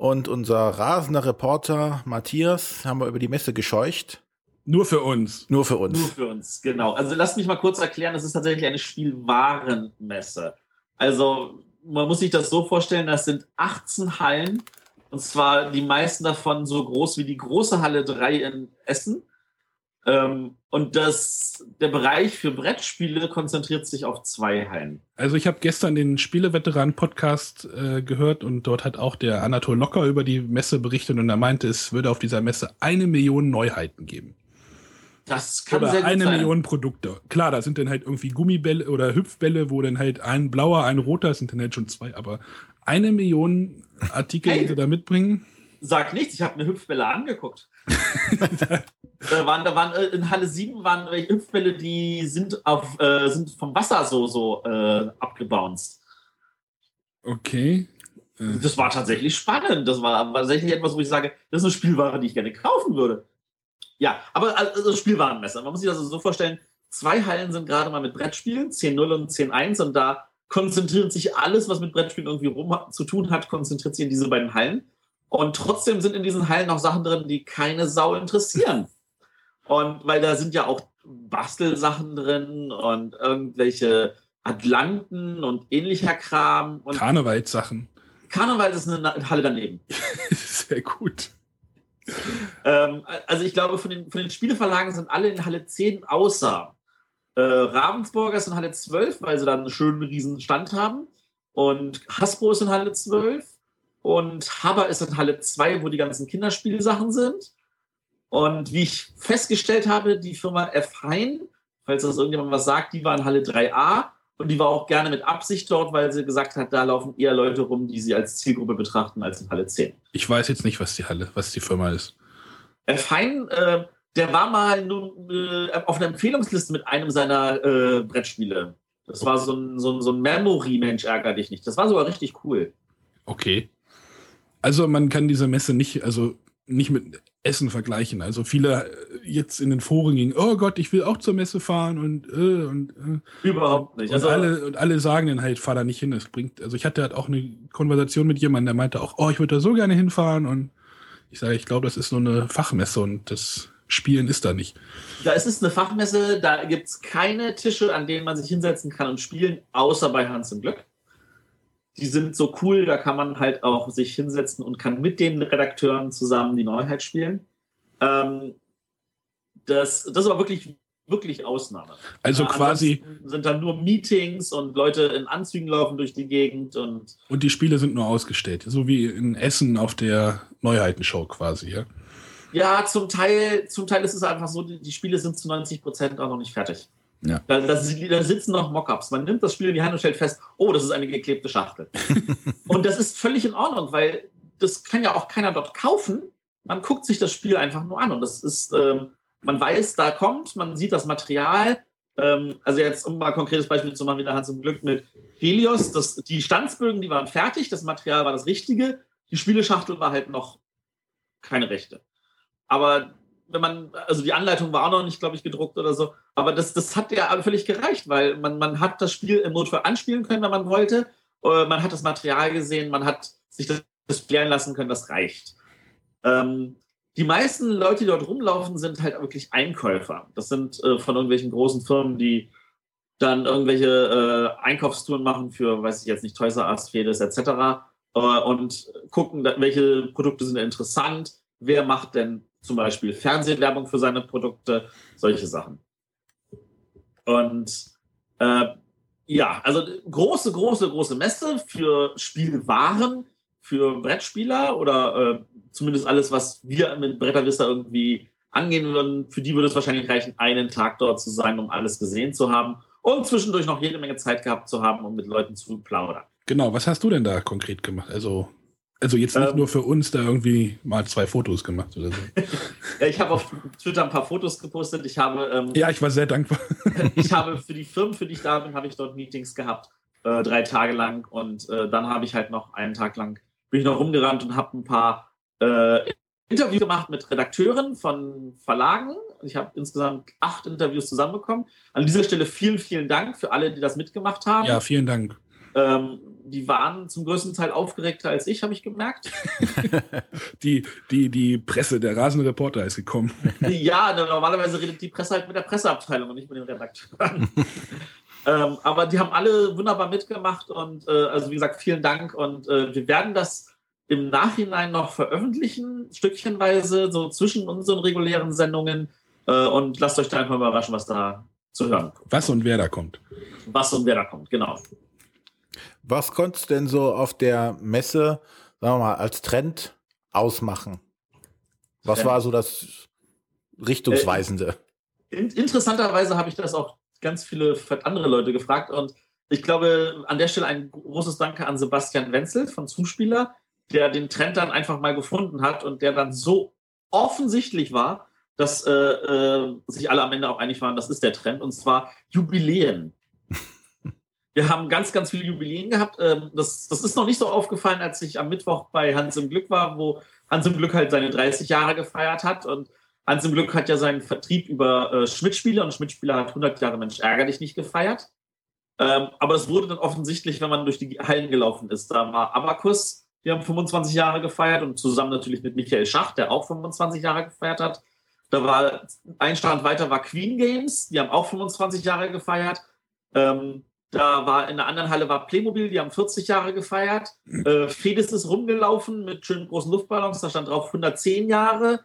Und unser rasender Reporter Matthias haben wir über die Messe gescheucht. Nur für uns. Nur für uns. Nur für uns, genau. Also lass mich mal kurz erklären, das ist tatsächlich eine Spielwarenmesse. Also man muss sich das so vorstellen, das sind 18 Hallen und zwar die meisten davon so groß wie die große Halle 3 in Essen. Äh, Ähm, und das, der Bereich für Brettspiele konzentriert sich auf zwei Hallen. Also ich habe gestern den Spieleveteran-Podcast äh, gehört und dort hat auch der Anatol Locker über die Messe berichtet und er meinte, es würde auf dieser Messe eine Million Neuheiten geben. Das kann oder sehr gut eine sein. Million Produkte. Klar, da sind dann halt irgendwie Gummibälle oder Hüpfbälle, wo dann halt ein blauer, ein roter, sind dann halt schon zwei, aber eine Million Artikel, Hey. die sie da mitbringen. Sag nichts, ich habe eine Hüpfbälle angeguckt. da waren, da waren äh, in Halle 7 waren welche Hüpfbälle, die sind auf äh, sind vom Wasser so so äh, abgebounced. Okay. Äh, Das war tatsächlich spannend. Das war tatsächlich etwas, wo ich sage, das ist eine Spielware, die ich gerne kaufen würde. Ja, aber also Spielwarenmesse. Man muss sich das also so vorstellen, zwei Hallen sind gerade mal mit Brettspielen, 10.0 und 10.1 und da konzentriert sich alles, was mit Brettspielen irgendwie rum zu tun hat, konzentriert sich in diese beiden Hallen. Und trotzdem sind in diesen Hallen noch Sachen drin, die keine Sau interessieren. Und weil da sind ja auch Bastelsachen drin und irgendwelche Atlanten und ähnlicher Kram. Und Karnevalssachen. Karneval ist eine Halle daneben. Sehr gut. Ähm, also ich glaube, von den, von den Spieleverlagen sind alle in Halle 10 außer äh, Ravensburger ist in Halle 12, weil sie dann einen schönen riesen Stand haben. Und Hasbro ist in Halle 12. Und Haber ist in Halle 2, wo die ganzen Kinderspielsachen sind. Und wie ich festgestellt habe, die Firma F. Hein, falls das irgendjemand was sagt, die war in Halle 3a. Und die war auch gerne mit Absicht dort, weil sie gesagt hat, da laufen eher Leute rum, die sie als Zielgruppe betrachten, als in Halle 10. Ich weiß jetzt nicht, was die Halle, was die Firma ist. Herr Fein, äh, der war mal nun, äh, auf einer Empfehlungsliste mit einem seiner äh, Brettspiele. Das war so ein, so ein, so ein Memory-Mensch, ärger dich nicht. Das war sogar richtig cool. Okay. Also man kann diese Messe nicht, also nicht mit Essen vergleichen. Also viele äh, jetzt in den Foren gingen, oh Gott, ich will auch zur Messe fahren und äh, und, äh. Überhaupt nicht. Und, Also, alle, und alle sagen dann halt, fahr da nicht hin. Das bringt, also ich hatte halt auch eine Konversation mit jemandem, der meinte auch, oh, ich würde da so gerne hinfahren. Und ich sage, ich glaube, das ist nur eine Fachmesse und das Spielen ist da nicht. da ist es eine Fachmesse, da gibt es keine Tische, an denen man sich hinsetzen kann und spielen, außer bei Hans im Glück. Die sind so cool, da kann man halt auch sich hinsetzen und kann mit den Redakteuren zusammen die Neuheit spielen. Ähm, das, das ist aber wirklich, wirklich Ausnahme. Also Ja, quasi, sind dann nur Meetings und Leute in Anzügen laufen durch die Gegend und und die Spiele sind nur ausgestellt. So wie in Essen auf der Neuheitenshow quasi, ja. ja, zum Teil, zum Teil ist es einfach so, die, die Spiele sind zu 90 Prozent auch noch nicht fertig. Ja. Da, da, da sitzen noch Mockups. Man nimmt das Spiel in die Hand und stellt fest, oh, das ist eine geklebte Schachtel. und das ist völlig in Ordnung, weil das kann ja auch keiner dort kaufen. Man guckt sich das Spiel einfach nur an und das ist, ähm, man weiß, da kommt, man sieht das Material. Ähm, also jetzt, um mal ein konkretes Beispiel zu machen, wieder Hans im Glück mit Helios, das, die Stanzbögen, die waren fertig, das Material war das Richtige, die Spieleschachtel war halt noch keine rechte. Aber wenn man, also die Anleitung war noch nicht, glaube ich, gedruckt oder so, aber das, das hat ja völlig gereicht, weil man, man hat das Spiel im Notfall anspielen können, wenn man wollte. Äh, Man hat das Material gesehen, man hat sich das spielen lassen können, das reicht. Ähm, die meisten Leute, die dort rumlaufen, sind halt wirklich Einkäufer. Das sind äh, von irgendwelchen großen Firmen, die dann irgendwelche äh, Einkaufstouren machen für, weiß ich jetzt nicht, Toys R Fedes etc. Äh, und gucken, welche Produkte sind interessant, wer macht denn zum Beispiel Fernsehwerbung für seine Produkte, solche Sachen. Und äh, ja, also große, große, große Messe für Spielwaren, für Brettspieler oder äh, zumindest alles, was wir mit Bretterwisser irgendwie angehen würden. Für die würde es wahrscheinlich reichen, einen Tag dort zu sein, um alles gesehen zu haben und zwischendurch noch jede Menge Zeit gehabt zu haben, um mit Leuten zu plaudern. Genau, was hast du denn da konkret gemacht? Also, also jetzt nicht Ähm. nur für uns da irgendwie mal zwei Fotos gemacht oder so. Ja, ich habe auf Twitter ein paar Fotos gepostet. Ich habe, ähm, ja, ich war sehr dankbar. ich habe für die Firmen, für die ich da bin, habe ich dort Meetings gehabt, äh, drei Tage lang. Und äh, dann habe ich halt noch einen Tag lang, bin ich noch rumgerannt und habe ein paar äh, Interviews gemacht mit Redakteuren von Verlagen. Ich habe insgesamt acht Interviews zusammenbekommen. An dieser Stelle vielen, vielen Dank für alle, die das mitgemacht haben. Ja, vielen Dank. Ähm, die waren zum größten Teil aufgeregter als ich, habe ich gemerkt. Die, die, die Presse, der rasende Reporter ist gekommen. ja, normalerweise redet die Presse halt mit der Presseabteilung und nicht mit den Redakteuren. ähm, aber die haben alle wunderbar mitgemacht und äh, also wie gesagt, vielen Dank und äh, wir werden das im Nachhinein noch veröffentlichen, stückchenweise, so zwischen unseren regulären Sendungen, Äh, und lasst euch da einfach überraschen, was da zu hören kommt. Was und wer da kommt. Was und wer da kommt, genau. Was konntest du denn so auf der Messe, sagen wir mal, als Trend ausmachen? Was Trend. war so das Richtungsweisende? Äh, in, interessanterweise habe ich das auch ganz viele andere Leute gefragt und ich glaube, an der Stelle ein großes Danke an Sebastian Wenzel von Zuspieler, der den Trend dann einfach mal gefunden hat und der dann so offensichtlich war, dass äh, äh, sich alle am Ende auch einig waren, das ist der Trend, und zwar Jubiläen. Wir haben ganz, ganz viele Jubiläen gehabt. Ähm, das, das ist noch nicht so aufgefallen, als ich am Mittwoch bei Hans im Glück war, wo Hans im Glück halt seine 30 Jahre gefeiert hat. Und Hans im Glück hat ja seinen Vertrieb über äh, Schmidt-Spieler und Schmidt-Spieler hat 100 Jahre Mensch ärgerlich nicht gefeiert. Ähm, aber es wurde dann offensichtlich, wenn man durch die Hallen gelaufen ist. Da war Abacus, die haben 25 Jahre gefeiert und zusammen natürlich mit Michael Schach, der auch 25 Jahre gefeiert hat. Da war ein Stand weiter war Queen Games, die haben auch 25 Jahre gefeiert. Ähm, da war in der anderen Halle war Playmobil, die haben 40 Jahre gefeiert. Äh, Fedes ist rumgelaufen mit schönen großen Luftballons, da stand drauf 110 Jahre.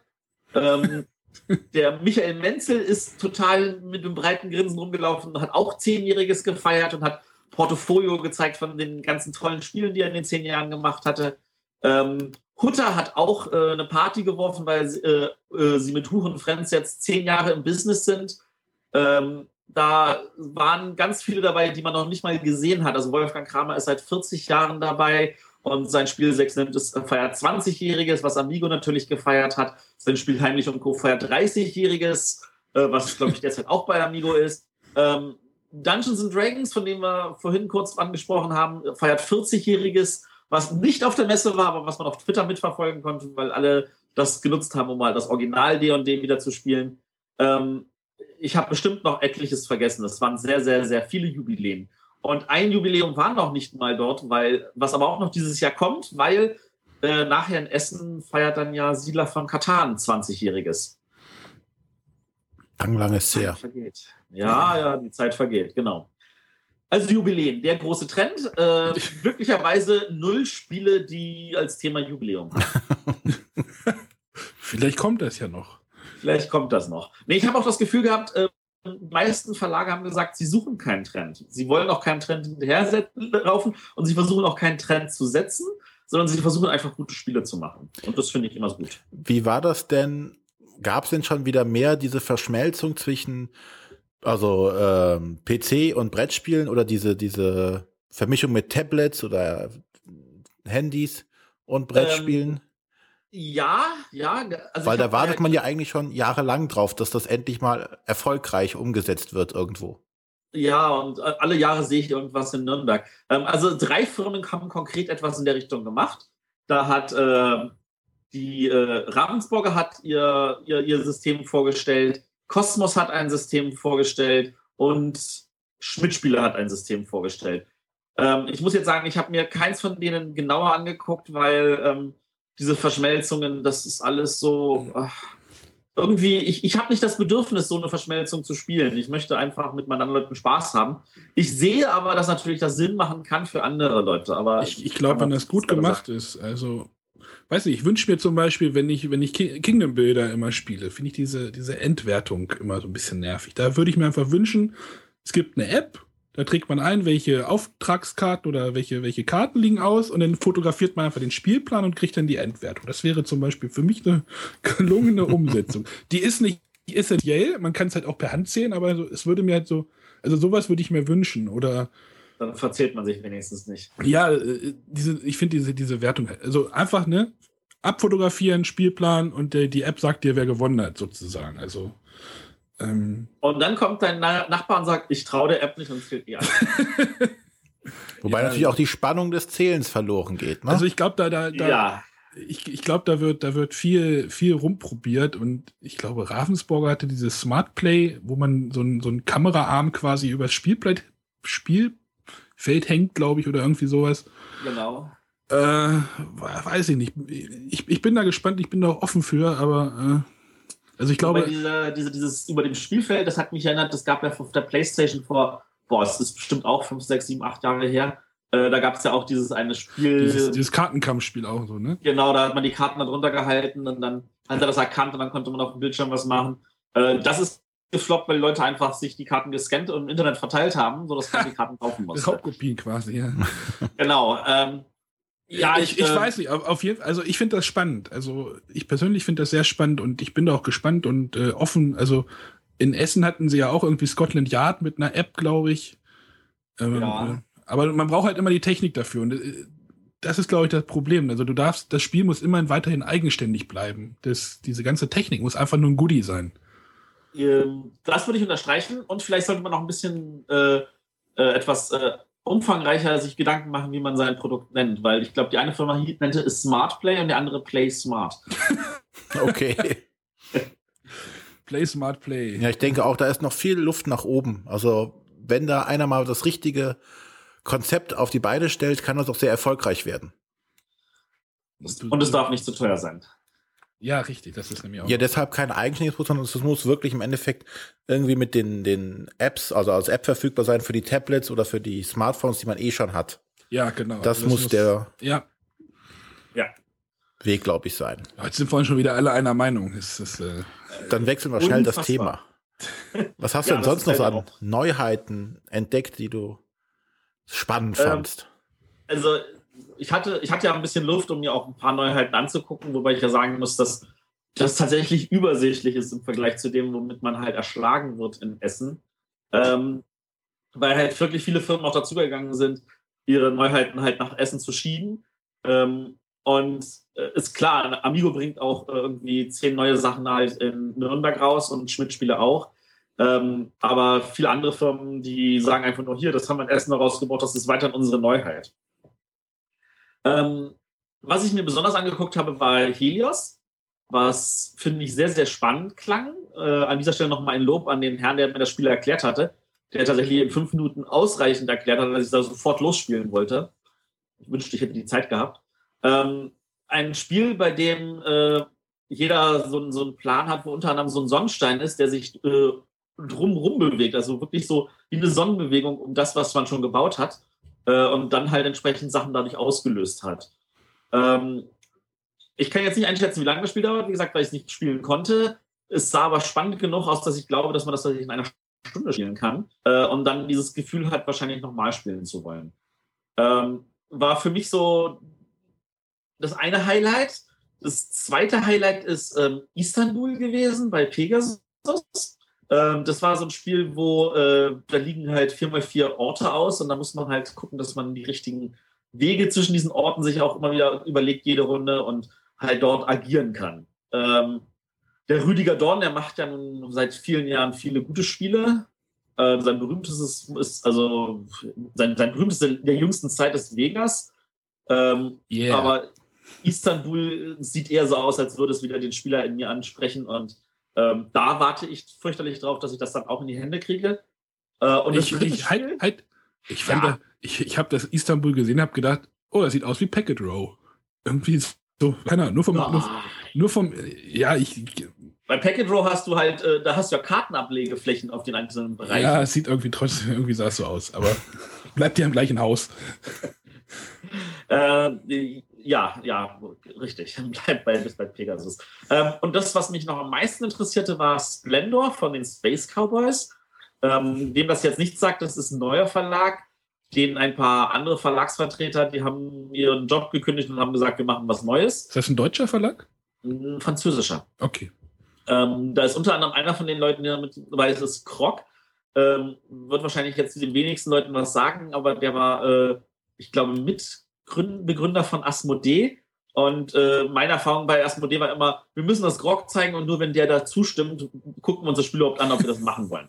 Ähm, der Michael Menzel ist total mit einem breiten Grinsen rumgelaufen und hat auch Zehnjähriges gefeiert und hat Portfolio gezeigt von den ganzen tollen Spielen, die er in den zehn Jahren gemacht hatte. Ähm, Hutter hat auch äh, eine Party geworfen, weil äh, äh, sie mit Huch und Friends jetzt zehn Jahre im Business sind. Ähm, da waren ganz viele dabei, die man noch nicht mal gesehen hat. Also Wolfgang Kramer ist seit 40 Jahren dabei und sein Spiel 6 nimmt es, feiert 20-Jähriges, was Amigo natürlich gefeiert hat. Sein Spiel Heimlich und Co. feiert 30-Jähriges, äh, was, glaube ich, derzeit auch bei Amigo ist. Ähm, Dungeons and Dragons, von dem wir vorhin kurz angesprochen haben, feiert 40-Jähriges was nicht auf der Messe war, aber was man auf Twitter mitverfolgen konnte, weil alle das genutzt haben, um mal das Original D&D wieder zu spielen. Ähm, ich habe bestimmt noch etliches vergessen. Es waren sehr, sehr, sehr viele Jubiläen. Und ein Jubiläum war noch nicht mal dort, weil, was aber auch noch dieses Jahr kommt, weil äh, nachher in Essen feiert dann ja Siedler von Katan 20-Jähriges. Lang, lang ist her. Ja, ja, die Zeit vergeht, genau. Also Jubiläen, der große Trend. Äh, glücklicherweise null Spiele, die als Thema Jubiläum haben. Vielleicht kommt das ja noch. Vielleicht kommt das noch. Nee, ich habe auch das Gefühl gehabt, äh, die meisten Verlage haben gesagt, sie suchen keinen Trend. Sie wollen auch keinen Trend hinterher laufen und sie versuchen auch keinen Trend zu setzen, sondern sie versuchen einfach gute Spiele zu machen. Und das finde ich immer gut. Wie war das denn? Gab es denn schon wieder mehr diese Verschmelzung zwischen also ähm, PC und Brettspielen oder diese, diese Vermischung mit Tablets oder Handys und Brettspielen? Ähm, ja, ja. Also Weil da wartet man ja eigentlich schon jahrelang drauf, dass das endlich mal erfolgreich umgesetzt wird irgendwo. Ja, und äh, alle Jahre sehe ich irgendwas in Nürnberg. Ähm, also drei Firmen haben konkret etwas in der Richtung gemacht. Da hat äh, die äh, Ravensburger hat ihr, ihr, ihr System vorgestellt. Cosmos hat ein System vorgestellt und Schmidt-Spieler hat ein System vorgestellt. Ähm, ich muss jetzt sagen, ich habe mir keins von denen genauer angeguckt, weil ähm, diese Verschmelzungen, das ist alles so. Ach, irgendwie, ich, ich habe nicht das Bedürfnis, so eine Verschmelzung zu spielen. Ich möchte einfach mit meinen anderen Leuten Spaß haben. Ich sehe aber, dass natürlich das Sinn machen kann für andere Leute. Aber ich, ich glaube, wenn das gut gemacht ist, also weiß nicht, ich wünsche mir zum Beispiel, wenn ich, wenn ich Kingdom Builder immer spiele, finde ich diese, diese Endwertung immer so ein bisschen nervig. Da würde ich mir einfach wünschen, es gibt eine App, da trägt man ein, welche Auftragskarten oder welche, welche Karten liegen aus und dann fotografiert man einfach den Spielplan und kriegt dann die Endwertung. Das wäre zum Beispiel für mich eine gelungene Umsetzung. die ist nicht essentiell, man kann es halt auch per Hand zählen, aber es würde mir halt so, also sowas würde ich mir wünschen oder dann verzählt man sich wenigstens nicht. Ja, äh, diese, ich finde diese, diese Wertung, also einfach, ne, abfotografieren, Spielplan und der, die App sagt dir, wer gewonnen hat, sozusagen. Also. Ähm, und dann kommt dein Nachbar und sagt, ich traue der App nicht und zählt ihr. Wobei ja, natürlich auch die Spannung des Zählens verloren geht. Ne? Also ich glaube, da, da, da ja. ich, ich glaube, da wird, da wird viel, viel rumprobiert und ich glaube, Ravensburger hatte dieses Smart Play, wo man so ein, so ein Kameraarm quasi übers Spielbrett, Spiel, Feld hängt, glaube ich, oder irgendwie sowas. Genau. Äh, weiß ich nicht. Ich, ich bin da gespannt, ich bin da auch offen für, aber äh, also ich glaube. Diese, diese, dieses über dem Spielfeld, das hat mich erinnert, das gab ja auf der Playstation vor, boah, es ist bestimmt auch 5, 6, 7, 8 Jahre her. Äh, da gab es ja auch dieses eine Spiel. Dieses, dieses Kartenkampfspiel auch so, ne? Genau, da hat man die Karten dann drunter gehalten und dann hat er das erkannt und dann konnte man auf dem Bildschirm was machen. Äh, das ist gefloppt, weil die Leute einfach sich die Karten gescannt und im Internet verteilt haben, sodass man die Karten kaufen musste. Raubkopien quasi, ja. genau. Ähm, ja, ich, ich äh, weiß nicht, auf jeden also ich finde das spannend. Also ich persönlich finde das sehr spannend und ich bin da auch gespannt und äh, offen. Also in Essen hatten sie ja auch irgendwie Scotland Yard mit einer App, glaube ich. Ähm, ja. Äh, aber man braucht halt immer die Technik dafür. Und äh, das ist, glaube ich, das Problem. Also du darfst, das Spiel muss immer weiterhin eigenständig bleiben. Das, diese ganze Technik muss einfach nur ein Goodie sein. Ähm, das würde ich unterstreichen. Und vielleicht sollte man noch ein bisschen äh, etwas umfangreicher sich Gedanken machen, wie man sein Produkt nennt. Weil ich glaube, die eine Firma nannte es Smart Play und die andere Play Smart. okay. Play Smart Play. Ja, ich denke auch, da ist noch viel Luft nach oben. Also wenn da einer mal das richtige Konzept auf die Beine stellt, kann das auch sehr erfolgreich werden. Und es darf nicht zu teuer sein. Ja, richtig, das ist nämlich auch. Ja, deshalb kein eigenständiges Produkt, sondern es muss wirklich im Endeffekt irgendwie mit den, den Apps, also als App verfügbar sein für die Tablets oder für die Smartphones, die man eh schon hat. Ja, genau. Das, das muss, muss der ja. Ja. Weg, glaube ich, sein. Jetzt sind wir schon wieder alle einer Meinung. Ist, ist, äh Dann wechseln wir schnell das Thema. Was hast ja, du denn sonst noch so an Neuheiten entdeckt, die du spannend ähm, fandst? Also ich hatte, ich hatte ja ein bisschen Luft, um mir auch ein paar Neuheiten anzugucken, wobei ich ja sagen muss, dass das tatsächlich übersichtlich ist im Vergleich zu dem, womit man halt erschlagen wird in Essen. Ähm, weil halt wirklich viele Firmen auch dazu gegangen sind, ihre Neuheiten halt nach Essen zu schieben. Ähm, und äh, ist klar, Amigo bringt auch irgendwie zehn neue Sachen halt in Nürnberg raus und Schmidt-Spiele auch. Ähm, aber viele andere Firmen, die sagen einfach nur hier, das haben wir in Essen noch rausgebaut, das ist weiterhin unsere Neuheit. Ähm, was ich mir besonders angeguckt habe, war Helios, was finde ich sehr, sehr spannend klang. Äh, an dieser Stelle nochmal ein Lob an den Herrn, der mir das Spiel erklärt hatte, der tatsächlich in fünf Minuten ausreichend erklärt hat, dass ich da sofort losspielen wollte. Ich wünschte, ich hätte die Zeit gehabt. Ähm, ein Spiel, bei dem äh, jeder so, so einen Plan hat, wo unter anderem so ein Sonnenstein ist, der sich äh, drumrum bewegt. Also wirklich so wie eine Sonnenbewegung um das, was man schon gebaut hat. Äh, und dann halt entsprechend Sachen dadurch ausgelöst hat. Ähm, ich kann jetzt nicht einschätzen, wie lange das Spiel dauert, wie gesagt, weil ich es nicht spielen konnte. Es sah aber spannend genug aus, dass ich glaube, dass man das in einer Stunde spielen kann äh, und dann dieses Gefühl hat, wahrscheinlich nochmal spielen zu wollen. Ähm, war für mich so das eine Highlight. Das zweite Highlight ist ähm, Istanbul gewesen bei Pegasus. Ähm, das war so ein Spiel, wo äh, da liegen halt vier mal vier Orte aus und da muss man halt gucken, dass man die richtigen Wege zwischen diesen Orten sich auch immer wieder überlegt, jede Runde und halt dort agieren kann. Ähm, der Rüdiger Dorn, der macht ja nun seit vielen Jahren viele gute Spiele. Äh, sein berühmtestes ist, also sein, sein berühmtestes der jüngsten Zeit ist Vegas. Ähm, yeah. Aber Istanbul sieht eher so aus, als würde es wieder den Spieler in mir ansprechen und ähm, da warte ich fürchterlich drauf, dass ich das dann auch in die Hände kriege. Äh, und ich, ich, halt, halt, ich fand, ja. da, ich, ich habe das Istanbul gesehen, habe gedacht, oh, das sieht aus wie Packet Row. Irgendwie so, keine Ahnung, nur vom, oh. nur, nur, vom, ja, ich. Bei Packet Row hast du halt, äh, da hast du ja Kartenablegeflächen auf den einzelnen Bereichen. Ja, es sieht irgendwie trotzdem, irgendwie sah es so aus, aber bleibt ja im gleichen Haus. äh, ja, ja, richtig. Bleibt bei, bis bei Pegasus. Ähm, und das, was mich noch am meisten interessierte, war Splendor von den Space Cowboys. Ähm, wem das jetzt nicht sagt, das ist ein neuer Verlag, den ein paar andere Verlagsvertreter, die haben ihren Job gekündigt und haben gesagt, wir machen was Neues. Ist das ein deutscher Verlag? Ein französischer. Okay. Ähm, da ist unter anderem einer von den Leuten, der mit dabei ist, ist Krog. Ähm, wird wahrscheinlich jetzt den wenigsten Leuten was sagen, aber der war, äh, ich glaube, mit Begründer von Asmodee. Und äh, meine Erfahrung bei Asmodee war immer, wir müssen das Grog zeigen und nur wenn der da zustimmt, gucken wir uns das Spiel überhaupt an, ob wir das machen wollen.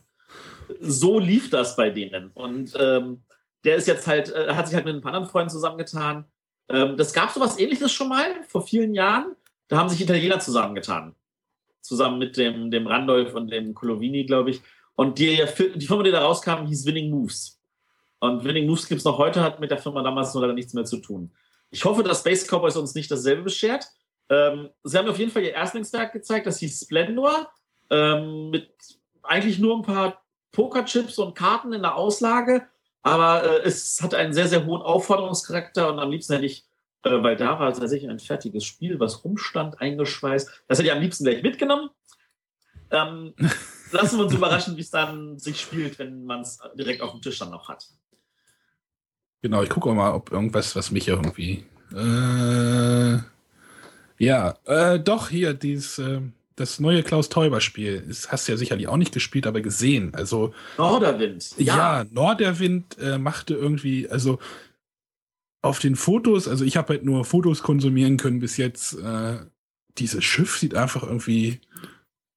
So lief das bei denen. Und ähm, der ist jetzt halt, äh, hat sich halt mit ein paar anderen Freunden zusammengetan. Ähm, das gab so was ähnliches schon mal vor vielen Jahren. Da haben sich Italiener zusammengetan. Zusammen mit dem, dem Randolph und dem Colovini, glaube ich. Und die, die Firma, die da rauskam, hieß Winning Moves. Und Winning Moves gibt es noch heute, hat mit der Firma damals nur leider nichts mehr zu tun. Ich hoffe, dass Space Cowboys uns nicht dasselbe beschert. Ähm, sie haben auf jeden Fall ihr Erstlingswerk gezeigt, das hieß Splendor, ähm, mit eigentlich nur ein paar Pokerchips und Karten in der Auslage, aber äh, es hat einen sehr, sehr hohen Aufforderungscharakter und am liebsten hätte ich, äh, weil da war tatsächlich ein fertiges Spiel, was rumstand, eingeschweißt, das hätte ich am liebsten gleich mitgenommen. Ähm, lassen wir uns überraschen, wie es dann sich spielt, wenn man es direkt auf dem Tisch dann noch hat. Genau, ich gucke mal, ob irgendwas, was mich irgendwie. Äh, ja, äh, doch, hier, dieses, äh, das neue Klaus Teuber-Spiel. Das hast du ja sicherlich auch nicht gespielt, aber gesehen. Also. Norderwind. Ja, ja Norderwind äh, machte irgendwie, also auf den Fotos, also ich habe halt nur Fotos konsumieren können bis jetzt. Äh, dieses Schiff sieht einfach irgendwie.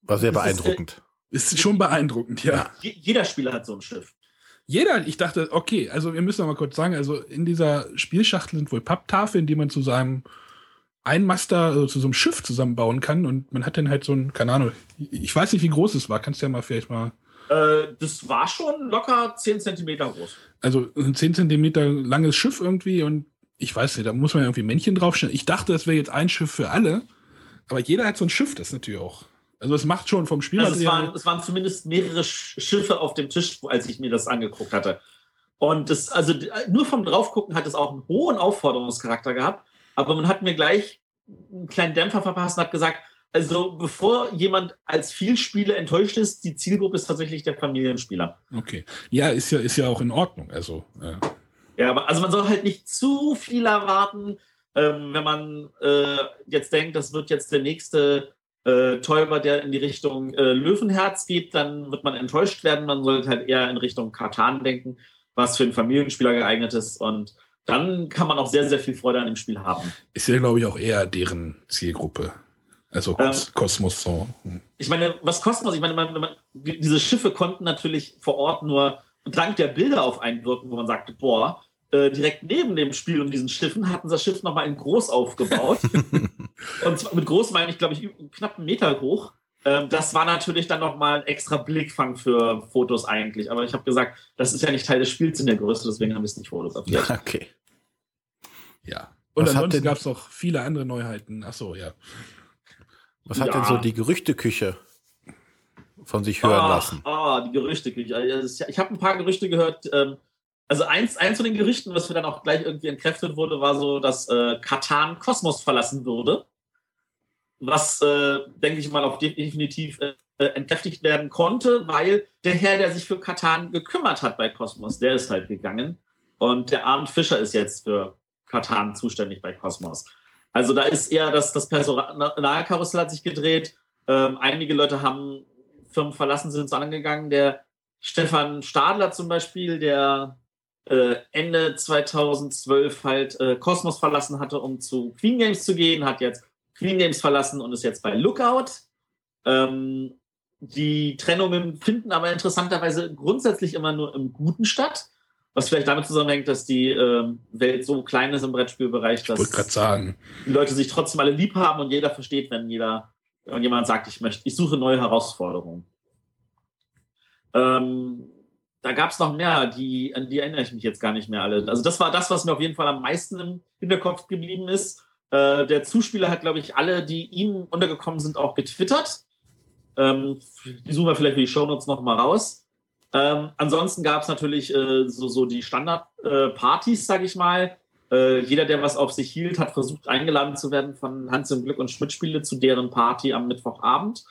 War sehr beeindruckend. Ist, ist schon beeindruckend, ja. ja. Jeder Spieler hat so ein Schiff. Jeder, ich dachte, okay, also wir müssen noch mal kurz sagen, also in dieser Spielschachtel sind wohl Papptafeln, die man zu seinem Einmaster, also zu so einem Schiff zusammenbauen kann und man hat dann halt so ein, keine Ahnung, ich weiß nicht, wie groß es war, kannst du ja mal vielleicht mal. Äh, das war schon locker 10 Zentimeter groß. Also ein 10 Zentimeter langes Schiff irgendwie und ich weiß nicht, da muss man ja irgendwie Männchen draufstellen. Ich dachte, das wäre jetzt ein Schiff für alle, aber jeder hat so ein Schiff, das ist natürlich auch also es macht schon vom Spiel. Also es waren, es waren zumindest mehrere Schiffe auf dem Tisch, als ich mir das angeguckt hatte. Und das, also nur vom Draufgucken hat es auch einen hohen Aufforderungscharakter gehabt. Aber man hat mir gleich einen kleinen Dämpfer verpasst und hat gesagt, also bevor jemand als Vielspieler enttäuscht ist, die Zielgruppe ist tatsächlich der Familienspieler. Okay. Ja, ist ja, ist ja auch in Ordnung. Also, ja. ja, aber also man soll halt nicht zu viel erwarten. Ähm, wenn man äh, jetzt denkt, das wird jetzt der nächste äh, Täuber, der in die Richtung äh, Löwenherz geht, dann wird man enttäuscht werden. Man sollte halt eher in Richtung Katan denken, was für einen Familienspieler geeignet ist. Und dann kann man auch sehr, sehr viel Freude an dem Spiel haben. Ist ja, glaube ich, auch eher deren Zielgruppe. Also Kos ähm, Kosmos so. Hm. Ich meine, was Kosmos, ich meine, man, man, diese Schiffe konnten natürlich vor Ort nur dank der Bilder auf einen wirken, wo man sagte, boah, äh, direkt neben dem Spiel und diesen Schiffen hatten sie das Schiff nochmal in groß aufgebaut. und zwar mit groß meine ich, glaube ich, knapp einen Meter hoch. Ähm, das war natürlich dann nochmal ein extra Blickfang für Fotos eigentlich. Aber ich habe gesagt, das ist ja nicht Teil des Spiels in der Größe, deswegen haben wir es nicht fotografiert. Okay. Ja. Und Was ansonsten gab es noch viele andere Neuheiten. Ach so, ja. Was ja. hat denn so die Gerüchteküche von sich hören ah, lassen? Ah, die Gerüchteküche. Also ich habe ein paar Gerüchte gehört. Ähm, also eins, eins von den Gerüchten, was mir dann auch gleich irgendwie entkräftet wurde, war so, dass äh, Katan Kosmos verlassen würde. Was, äh, denke ich mal, auch definitiv äh, entkräftigt werden konnte, weil der Herr, der sich für Katan gekümmert hat bei Kosmos, der ist halt gegangen. Und der Arndt Fischer ist jetzt für Katan zuständig bei Kosmos. Also da ist eher das, das Personalkarussell hat sich gedreht. Ähm, einige Leute haben Firmen verlassen, sind zu anderen. Der Stefan Stadler zum Beispiel, der äh, Ende 2012 halt äh, Cosmos verlassen hatte, um zu Queen Games zu gehen, hat jetzt Queen Games verlassen und ist jetzt bei Lookout. Ähm, die Trennungen finden aber interessanterweise grundsätzlich immer nur im Guten statt. Was vielleicht damit zusammenhängt, dass die äh, Welt so klein ist im Brettspielbereich, dass die Leute sich trotzdem alle lieb haben und jeder versteht, wenn jeder, wenn jemand sagt, ich möchte, ich suche neue Herausforderungen. Ähm, da gab es noch mehr, die, an die erinnere ich mich jetzt gar nicht mehr alle. Also das war das, was mir auf jeden Fall am meisten im Hinterkopf geblieben ist. Äh, der Zuspieler hat, glaube ich, alle, die ihm untergekommen sind, auch getwittert. Ähm, die suchen wir vielleicht für die Shownotes noch mal raus. Ähm, ansonsten gab es natürlich äh, so, so die Standardpartys, äh, sage ich mal. Äh, jeder, der was auf sich hielt, hat versucht, eingeladen zu werden von Hans im Glück und Schmidt Spiele zu deren Party am Mittwochabend.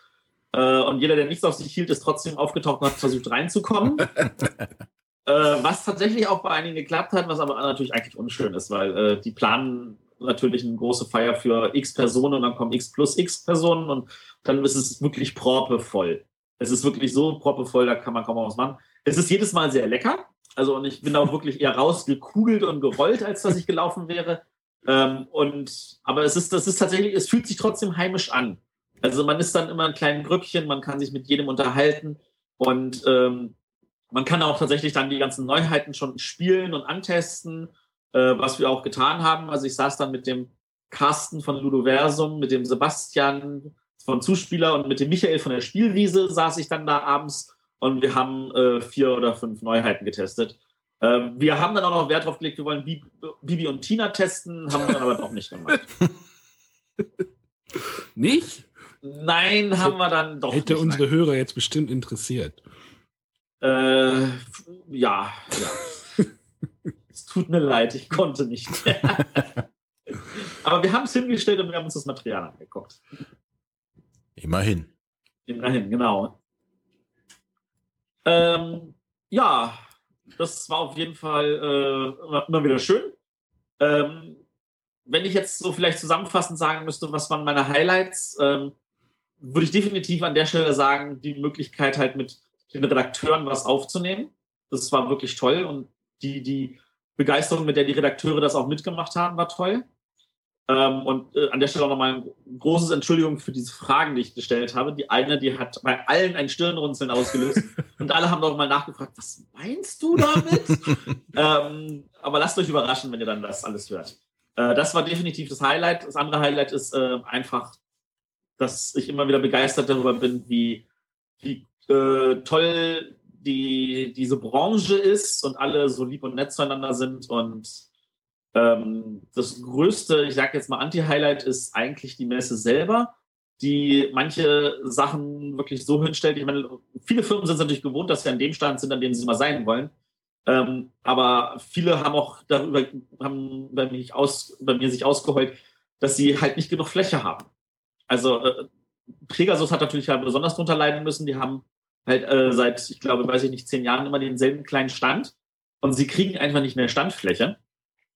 Äh, und jeder, der nichts auf sich hielt, ist trotzdem aufgetaucht und hat versucht reinzukommen. äh, was tatsächlich auch bei einigen geklappt hat, was aber natürlich eigentlich unschön ist, weil äh, die planen natürlich eine große Feier für x Personen und dann kommen x plus x Personen und dann ist es wirklich proppevoll. Es ist wirklich so proppevoll, da kann man kaum was machen. Es ist jedes Mal sehr lecker. Also, und ich bin auch wirklich eher rausgekugelt und gerollt, als dass ich gelaufen wäre. Ähm, und, aber es ist, das ist tatsächlich, es fühlt sich trotzdem heimisch an. Also man ist dann immer ein kleines Grüppchen, man kann sich mit jedem unterhalten und ähm, man kann auch tatsächlich dann die ganzen Neuheiten schon spielen und antesten, äh, was wir auch getan haben. Also ich saß dann mit dem Carsten von Ludoversum, mit dem Sebastian von Zuspieler und mit dem Michael von der Spielwiese saß ich dann da abends und wir haben äh, vier oder fünf Neuheiten getestet. Äh, wir haben dann auch noch Wert drauf gelegt, wir wollen Bibi und Tina testen, haben wir dann aber doch nicht gemacht. Nicht? Nein, haben wir dann doch. Hätte unsere nein. Hörer jetzt bestimmt interessiert. Äh, ja, ja. es tut mir leid, ich konnte nicht Aber wir haben es hingestellt und wir haben uns das Material angeguckt. Immerhin. Immerhin, genau. Ähm, ja, das war auf jeden Fall äh, immer wieder schön. Ähm, wenn ich jetzt so vielleicht zusammenfassend sagen müsste, was waren meine Highlights, ähm, würde ich definitiv an der Stelle sagen, die Möglichkeit halt mit den Redakteuren was aufzunehmen. Das war wirklich toll und die, die Begeisterung, mit der die Redakteure das auch mitgemacht haben, war toll. Ähm, und äh, an der Stelle auch nochmal ein großes Entschuldigung für diese Fragen, die ich gestellt habe. Die eine, die hat bei allen ein Stirnrunzeln ausgelöst und alle haben doch mal nachgefragt, was meinst du damit? ähm, aber lasst euch überraschen, wenn ihr dann das alles hört. Äh, das war definitiv das Highlight. Das andere Highlight ist äh, einfach, dass ich immer wieder begeistert darüber bin, wie, wie äh, toll die, diese Branche ist und alle so lieb und nett zueinander sind und ähm, das größte, ich sage jetzt mal Anti-Highlight, ist eigentlich die Messe selber, die manche Sachen wirklich so hinstellt. Ich meine, viele Firmen sind es natürlich gewohnt, dass wir an dem Stand sind, an dem sie immer sein wollen. Ähm, aber viele haben auch darüber, haben bei, mich aus, bei mir sich ausgeheult, dass sie halt nicht genug Fläche haben. Also äh, Pegasus hat natürlich halt besonders drunter leiden müssen. Die haben halt äh, seit, ich glaube, weiß ich nicht, zehn Jahren immer denselben kleinen Stand und sie kriegen einfach nicht mehr Standfläche.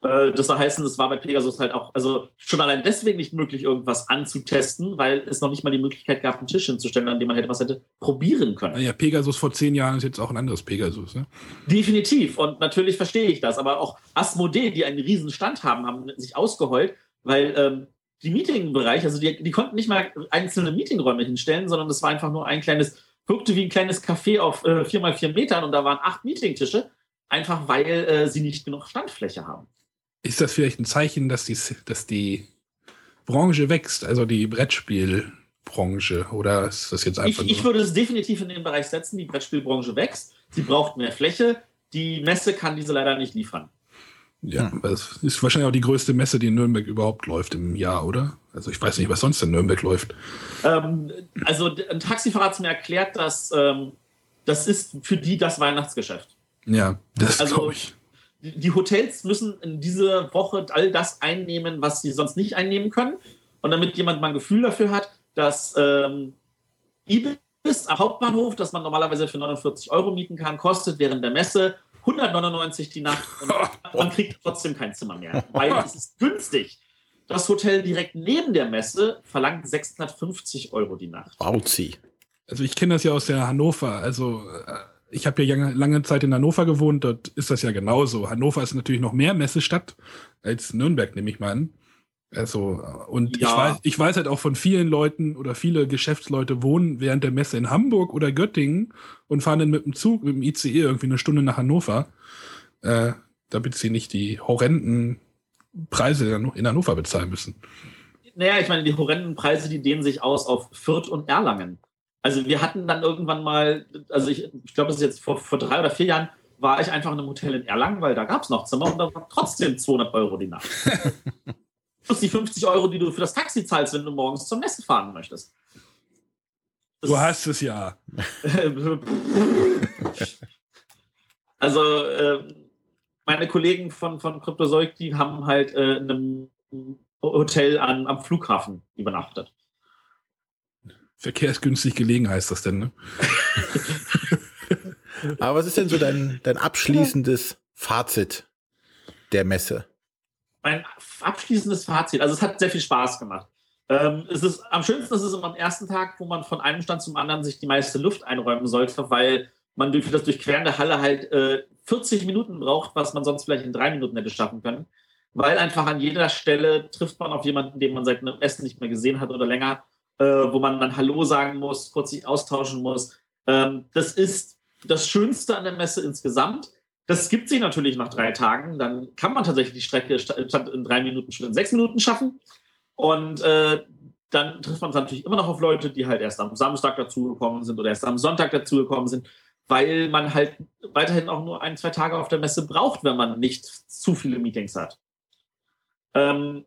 Äh, das soll heißen, es war bei Pegasus halt auch, also schon allein deswegen nicht möglich, irgendwas anzutesten, weil es noch nicht mal die Möglichkeit gab, einen Tisch hinzustellen, an dem man hätte was hätte probieren können. Ja, Pegasus vor zehn Jahren ist jetzt auch ein anderes Pegasus, ne? Definitiv. Und natürlich verstehe ich das. Aber auch Asmodee, die einen riesen Stand haben, haben sich ausgeheult, weil ähm, die Meetingbereich, also die, die konnten nicht mal einzelne Meetingräume hinstellen, sondern das war einfach nur ein kleines, wirkte wie ein kleines Café auf äh, vier mal vier Metern und da waren acht Meetingtische, einfach weil äh, sie nicht genug Standfläche haben. Ist das vielleicht ein Zeichen, dass die, dass die Branche wächst, also die Brettspielbranche? Oder ist das jetzt einfach. Ich, ich würde es definitiv in den Bereich setzen, die Brettspielbranche wächst. Sie braucht mehr Fläche. Die Messe kann diese leider nicht liefern. Ja, das ist wahrscheinlich auch die größte Messe, die in Nürnberg überhaupt läuft im Jahr, oder? Also ich weiß nicht, was sonst in Nürnberg läuft. Ähm, also ein Taxifahrer hat mir erklärt, dass ähm, das ist für die das Weihnachtsgeschäft. Ja, das also, glaube ich die Hotels müssen in dieser Woche all das einnehmen, was sie sonst nicht einnehmen können. Und damit jemand mal ein Gefühl dafür hat, dass ähm, Ibis am Hauptbahnhof, das man normalerweise für 49 Euro mieten kann, kostet während der Messe 199 die Nacht und man kriegt trotzdem kein Zimmer mehr, weil es ist günstig. Das Hotel direkt neben der Messe verlangt 650 Euro die Nacht. Bauzi. Also ich kenne das ja aus der Hannover. Also äh, ich habe ja lange Zeit in Hannover gewohnt, dort ist das ja genauso. Hannover ist natürlich noch mehr Messestadt als Nürnberg, nehme ich mal an. Also, und ja. ich, weiß, ich weiß halt auch von vielen Leuten oder viele Geschäftsleute wohnen während der Messe in Hamburg oder Göttingen und fahren dann mit dem Zug, mit dem ICE irgendwie eine Stunde nach Hannover, äh, damit sie nicht die horrenden Preise in Hannover bezahlen müssen. Naja, ich meine, die horrenden Preise, die dehnen sich aus auf Fürth und Erlangen. Also wir hatten dann irgendwann mal, also ich, ich glaube, das ist jetzt vor, vor drei oder vier Jahren, war ich einfach in einem Hotel in Erlangen, weil da gab es noch Zimmer und da war trotzdem 200 Euro die Nacht. Plus die 50 Euro, die du für das Taxi zahlst, wenn du morgens zum Messe fahren möchtest. Das du hast es ja. also äh, meine Kollegen von, von Kryptozoik, die haben halt äh, in einem Hotel an, am Flughafen übernachtet. Verkehrsgünstig gelegen heißt das denn, ne? Aber was ist denn so dein, dein abschließendes Fazit der Messe? Mein abschließendes Fazit, also es hat sehr viel Spaß gemacht. Ähm, es ist, am schönsten ist es immer am ersten Tag, wo man von einem Stand zum anderen sich die meiste Luft einräumen sollte, weil man durch das Durchqueren der Halle halt äh, 40 Minuten braucht, was man sonst vielleicht in drei Minuten hätte schaffen können. Weil einfach an jeder Stelle trifft man auf jemanden, den man seit einem Essen nicht mehr gesehen hat oder länger äh, wo man dann Hallo sagen muss, kurz sich austauschen muss. Ähm, das ist das Schönste an der Messe insgesamt. Das gibt sich natürlich nach drei Tagen. Dann kann man tatsächlich die Strecke statt in drei Minuten schon in sechs Minuten schaffen. Und äh, dann trifft man natürlich immer noch auf Leute, die halt erst am Samstag dazugekommen sind oder erst am Sonntag dazugekommen sind, weil man halt weiterhin auch nur ein, zwei Tage auf der Messe braucht, wenn man nicht zu viele Meetings hat. Ähm,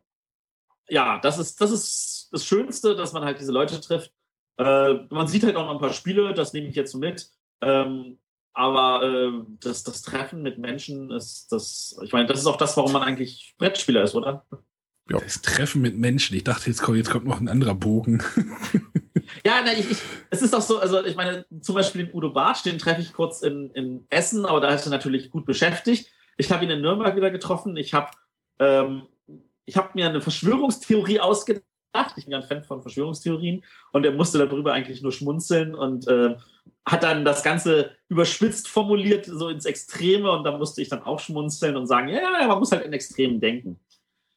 ja, das ist, das ist das Schönste, dass man halt diese Leute trifft. Äh, man sieht halt auch noch ein paar Spiele, das nehme ich jetzt so mit. Ähm, aber äh, das, das Treffen mit Menschen ist das, ich meine, das ist auch das, warum man eigentlich Brettspieler ist, oder? Ja. Das Treffen mit Menschen. Ich dachte, jetzt kommt, jetzt kommt noch ein anderer Bogen. Ja, na, ich, ich, es ist auch so, also ich meine, zum Beispiel den Udo Bartsch, den treffe ich kurz in, in Essen, aber da ist er natürlich gut beschäftigt. Ich habe ihn in Nürnberg wieder getroffen. Ich habe ähm, hab mir eine Verschwörungstheorie ausgedacht. Ich bin ja ein Fan von Verschwörungstheorien und er musste darüber eigentlich nur schmunzeln und äh, hat dann das Ganze überspitzt formuliert, so ins Extreme und da musste ich dann auch schmunzeln und sagen, ja, ja man muss halt in Extremen denken.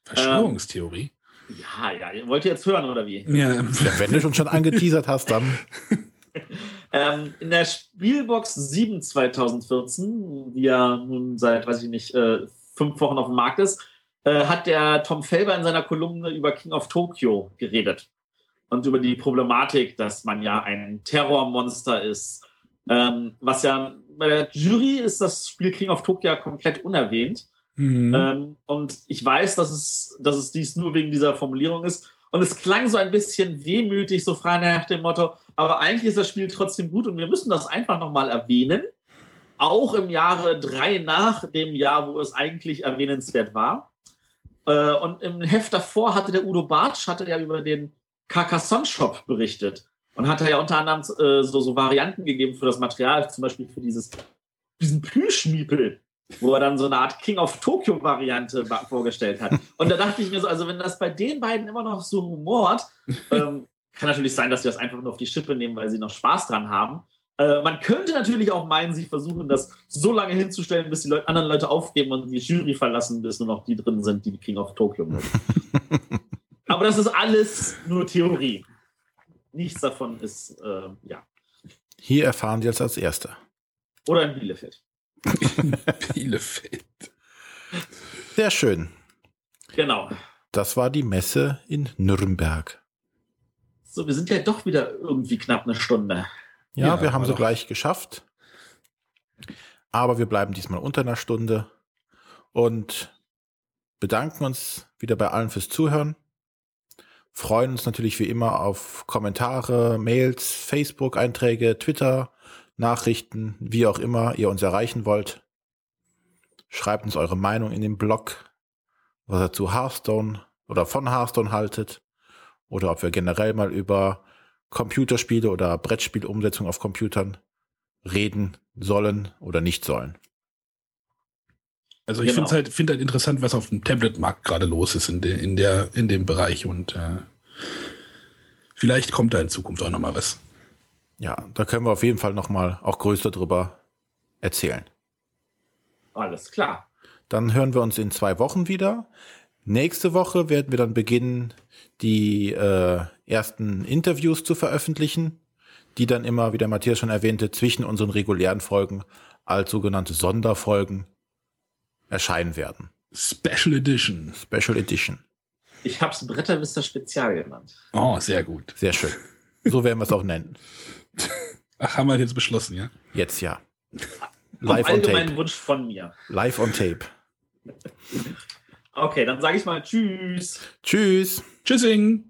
Verschwörungstheorie? Ähm, ja, ja, wollt ihr jetzt hören oder wie? Ja, wenn du schon schon angeteasert hast, dann. ähm, in der Spielbox 7 2014, die ja nun seit, weiß ich nicht, äh, fünf Wochen auf dem Markt ist, äh, hat der Tom Felber in seiner Kolumne über King of Tokyo geredet und über die Problematik, dass man ja ein Terrormonster ist. Ähm, was ja bei der Jury ist das Spiel King of Tokyo komplett unerwähnt. Mhm. Ähm, und ich weiß, dass es, dass es dies nur wegen dieser Formulierung ist. Und es klang so ein bisschen wehmütig, so frei nach dem Motto, aber eigentlich ist das Spiel trotzdem gut und wir müssen das einfach nochmal erwähnen. Auch im Jahre drei nach dem Jahr, wo es eigentlich erwähnenswert war. Äh, und im Heft davor hatte der Udo Bartsch, hatte ja über den Carcassonne Shop berichtet und hat ja unter anderem äh, so, so Varianten gegeben für das Material, zum Beispiel für dieses, diesen Plüschmiepel, wo er dann so eine Art King of Tokyo Variante vorgestellt hat. Und da dachte ich mir so, also wenn das bei den beiden immer noch so humort, ähm, kann natürlich sein, dass sie das einfach nur auf die Schippe nehmen, weil sie noch Spaß dran haben. Äh, man könnte natürlich auch meinen, sie versuchen, das so lange hinzustellen, bis die Leute, anderen Leute aufgeben und die Jury verlassen, bis nur noch die drin sind, die die King of Tokyo mögen. Aber das ist alles nur Theorie. Nichts davon ist, äh, ja. Hier erfahren Sie jetzt als Erster. Oder in Bielefeld. Bielefeld. Sehr schön. Genau. Das war die Messe in Nürnberg. So, wir sind ja doch wieder irgendwie knapp eine Stunde. Ja, ja wir haben sie gleich geschafft. Aber wir bleiben diesmal unter einer Stunde und bedanken uns wieder bei allen fürs Zuhören freuen uns natürlich wie immer auf Kommentare, Mails, Facebook-Einträge, Twitter, Nachrichten, wie auch immer ihr uns erreichen wollt. Schreibt uns eure Meinung in den Blog, was ihr zu Hearthstone oder von Hearthstone haltet oder ob wir generell mal über Computerspiele oder Brettspielumsetzung auf Computern reden sollen oder nicht sollen. Also ich genau. finde halt, find halt interessant, was auf dem Tablet-Markt gerade los ist in, de, in, der, in dem Bereich und äh, vielleicht kommt da in Zukunft auch nochmal was. Ja, da können wir auf jeden Fall nochmal auch größer drüber erzählen. Alles klar. Dann hören wir uns in zwei Wochen wieder. Nächste Woche werden wir dann beginnen, die äh, ersten Interviews zu veröffentlichen, die dann immer, wie der Matthias schon erwähnte, zwischen unseren regulären Folgen als sogenannte Sonderfolgen erscheinen werden. Special Edition. Special Edition. Ich habe es Bretterwister Spezial genannt. Oh, sehr gut. Sehr schön. So werden wir es auch nennen. Ach, haben wir jetzt beschlossen, ja? Jetzt ja. Live on Tape. Wunsch von mir. Live on Tape. Okay, dann sage ich mal Tschüss. Tschüss. Tschüssing.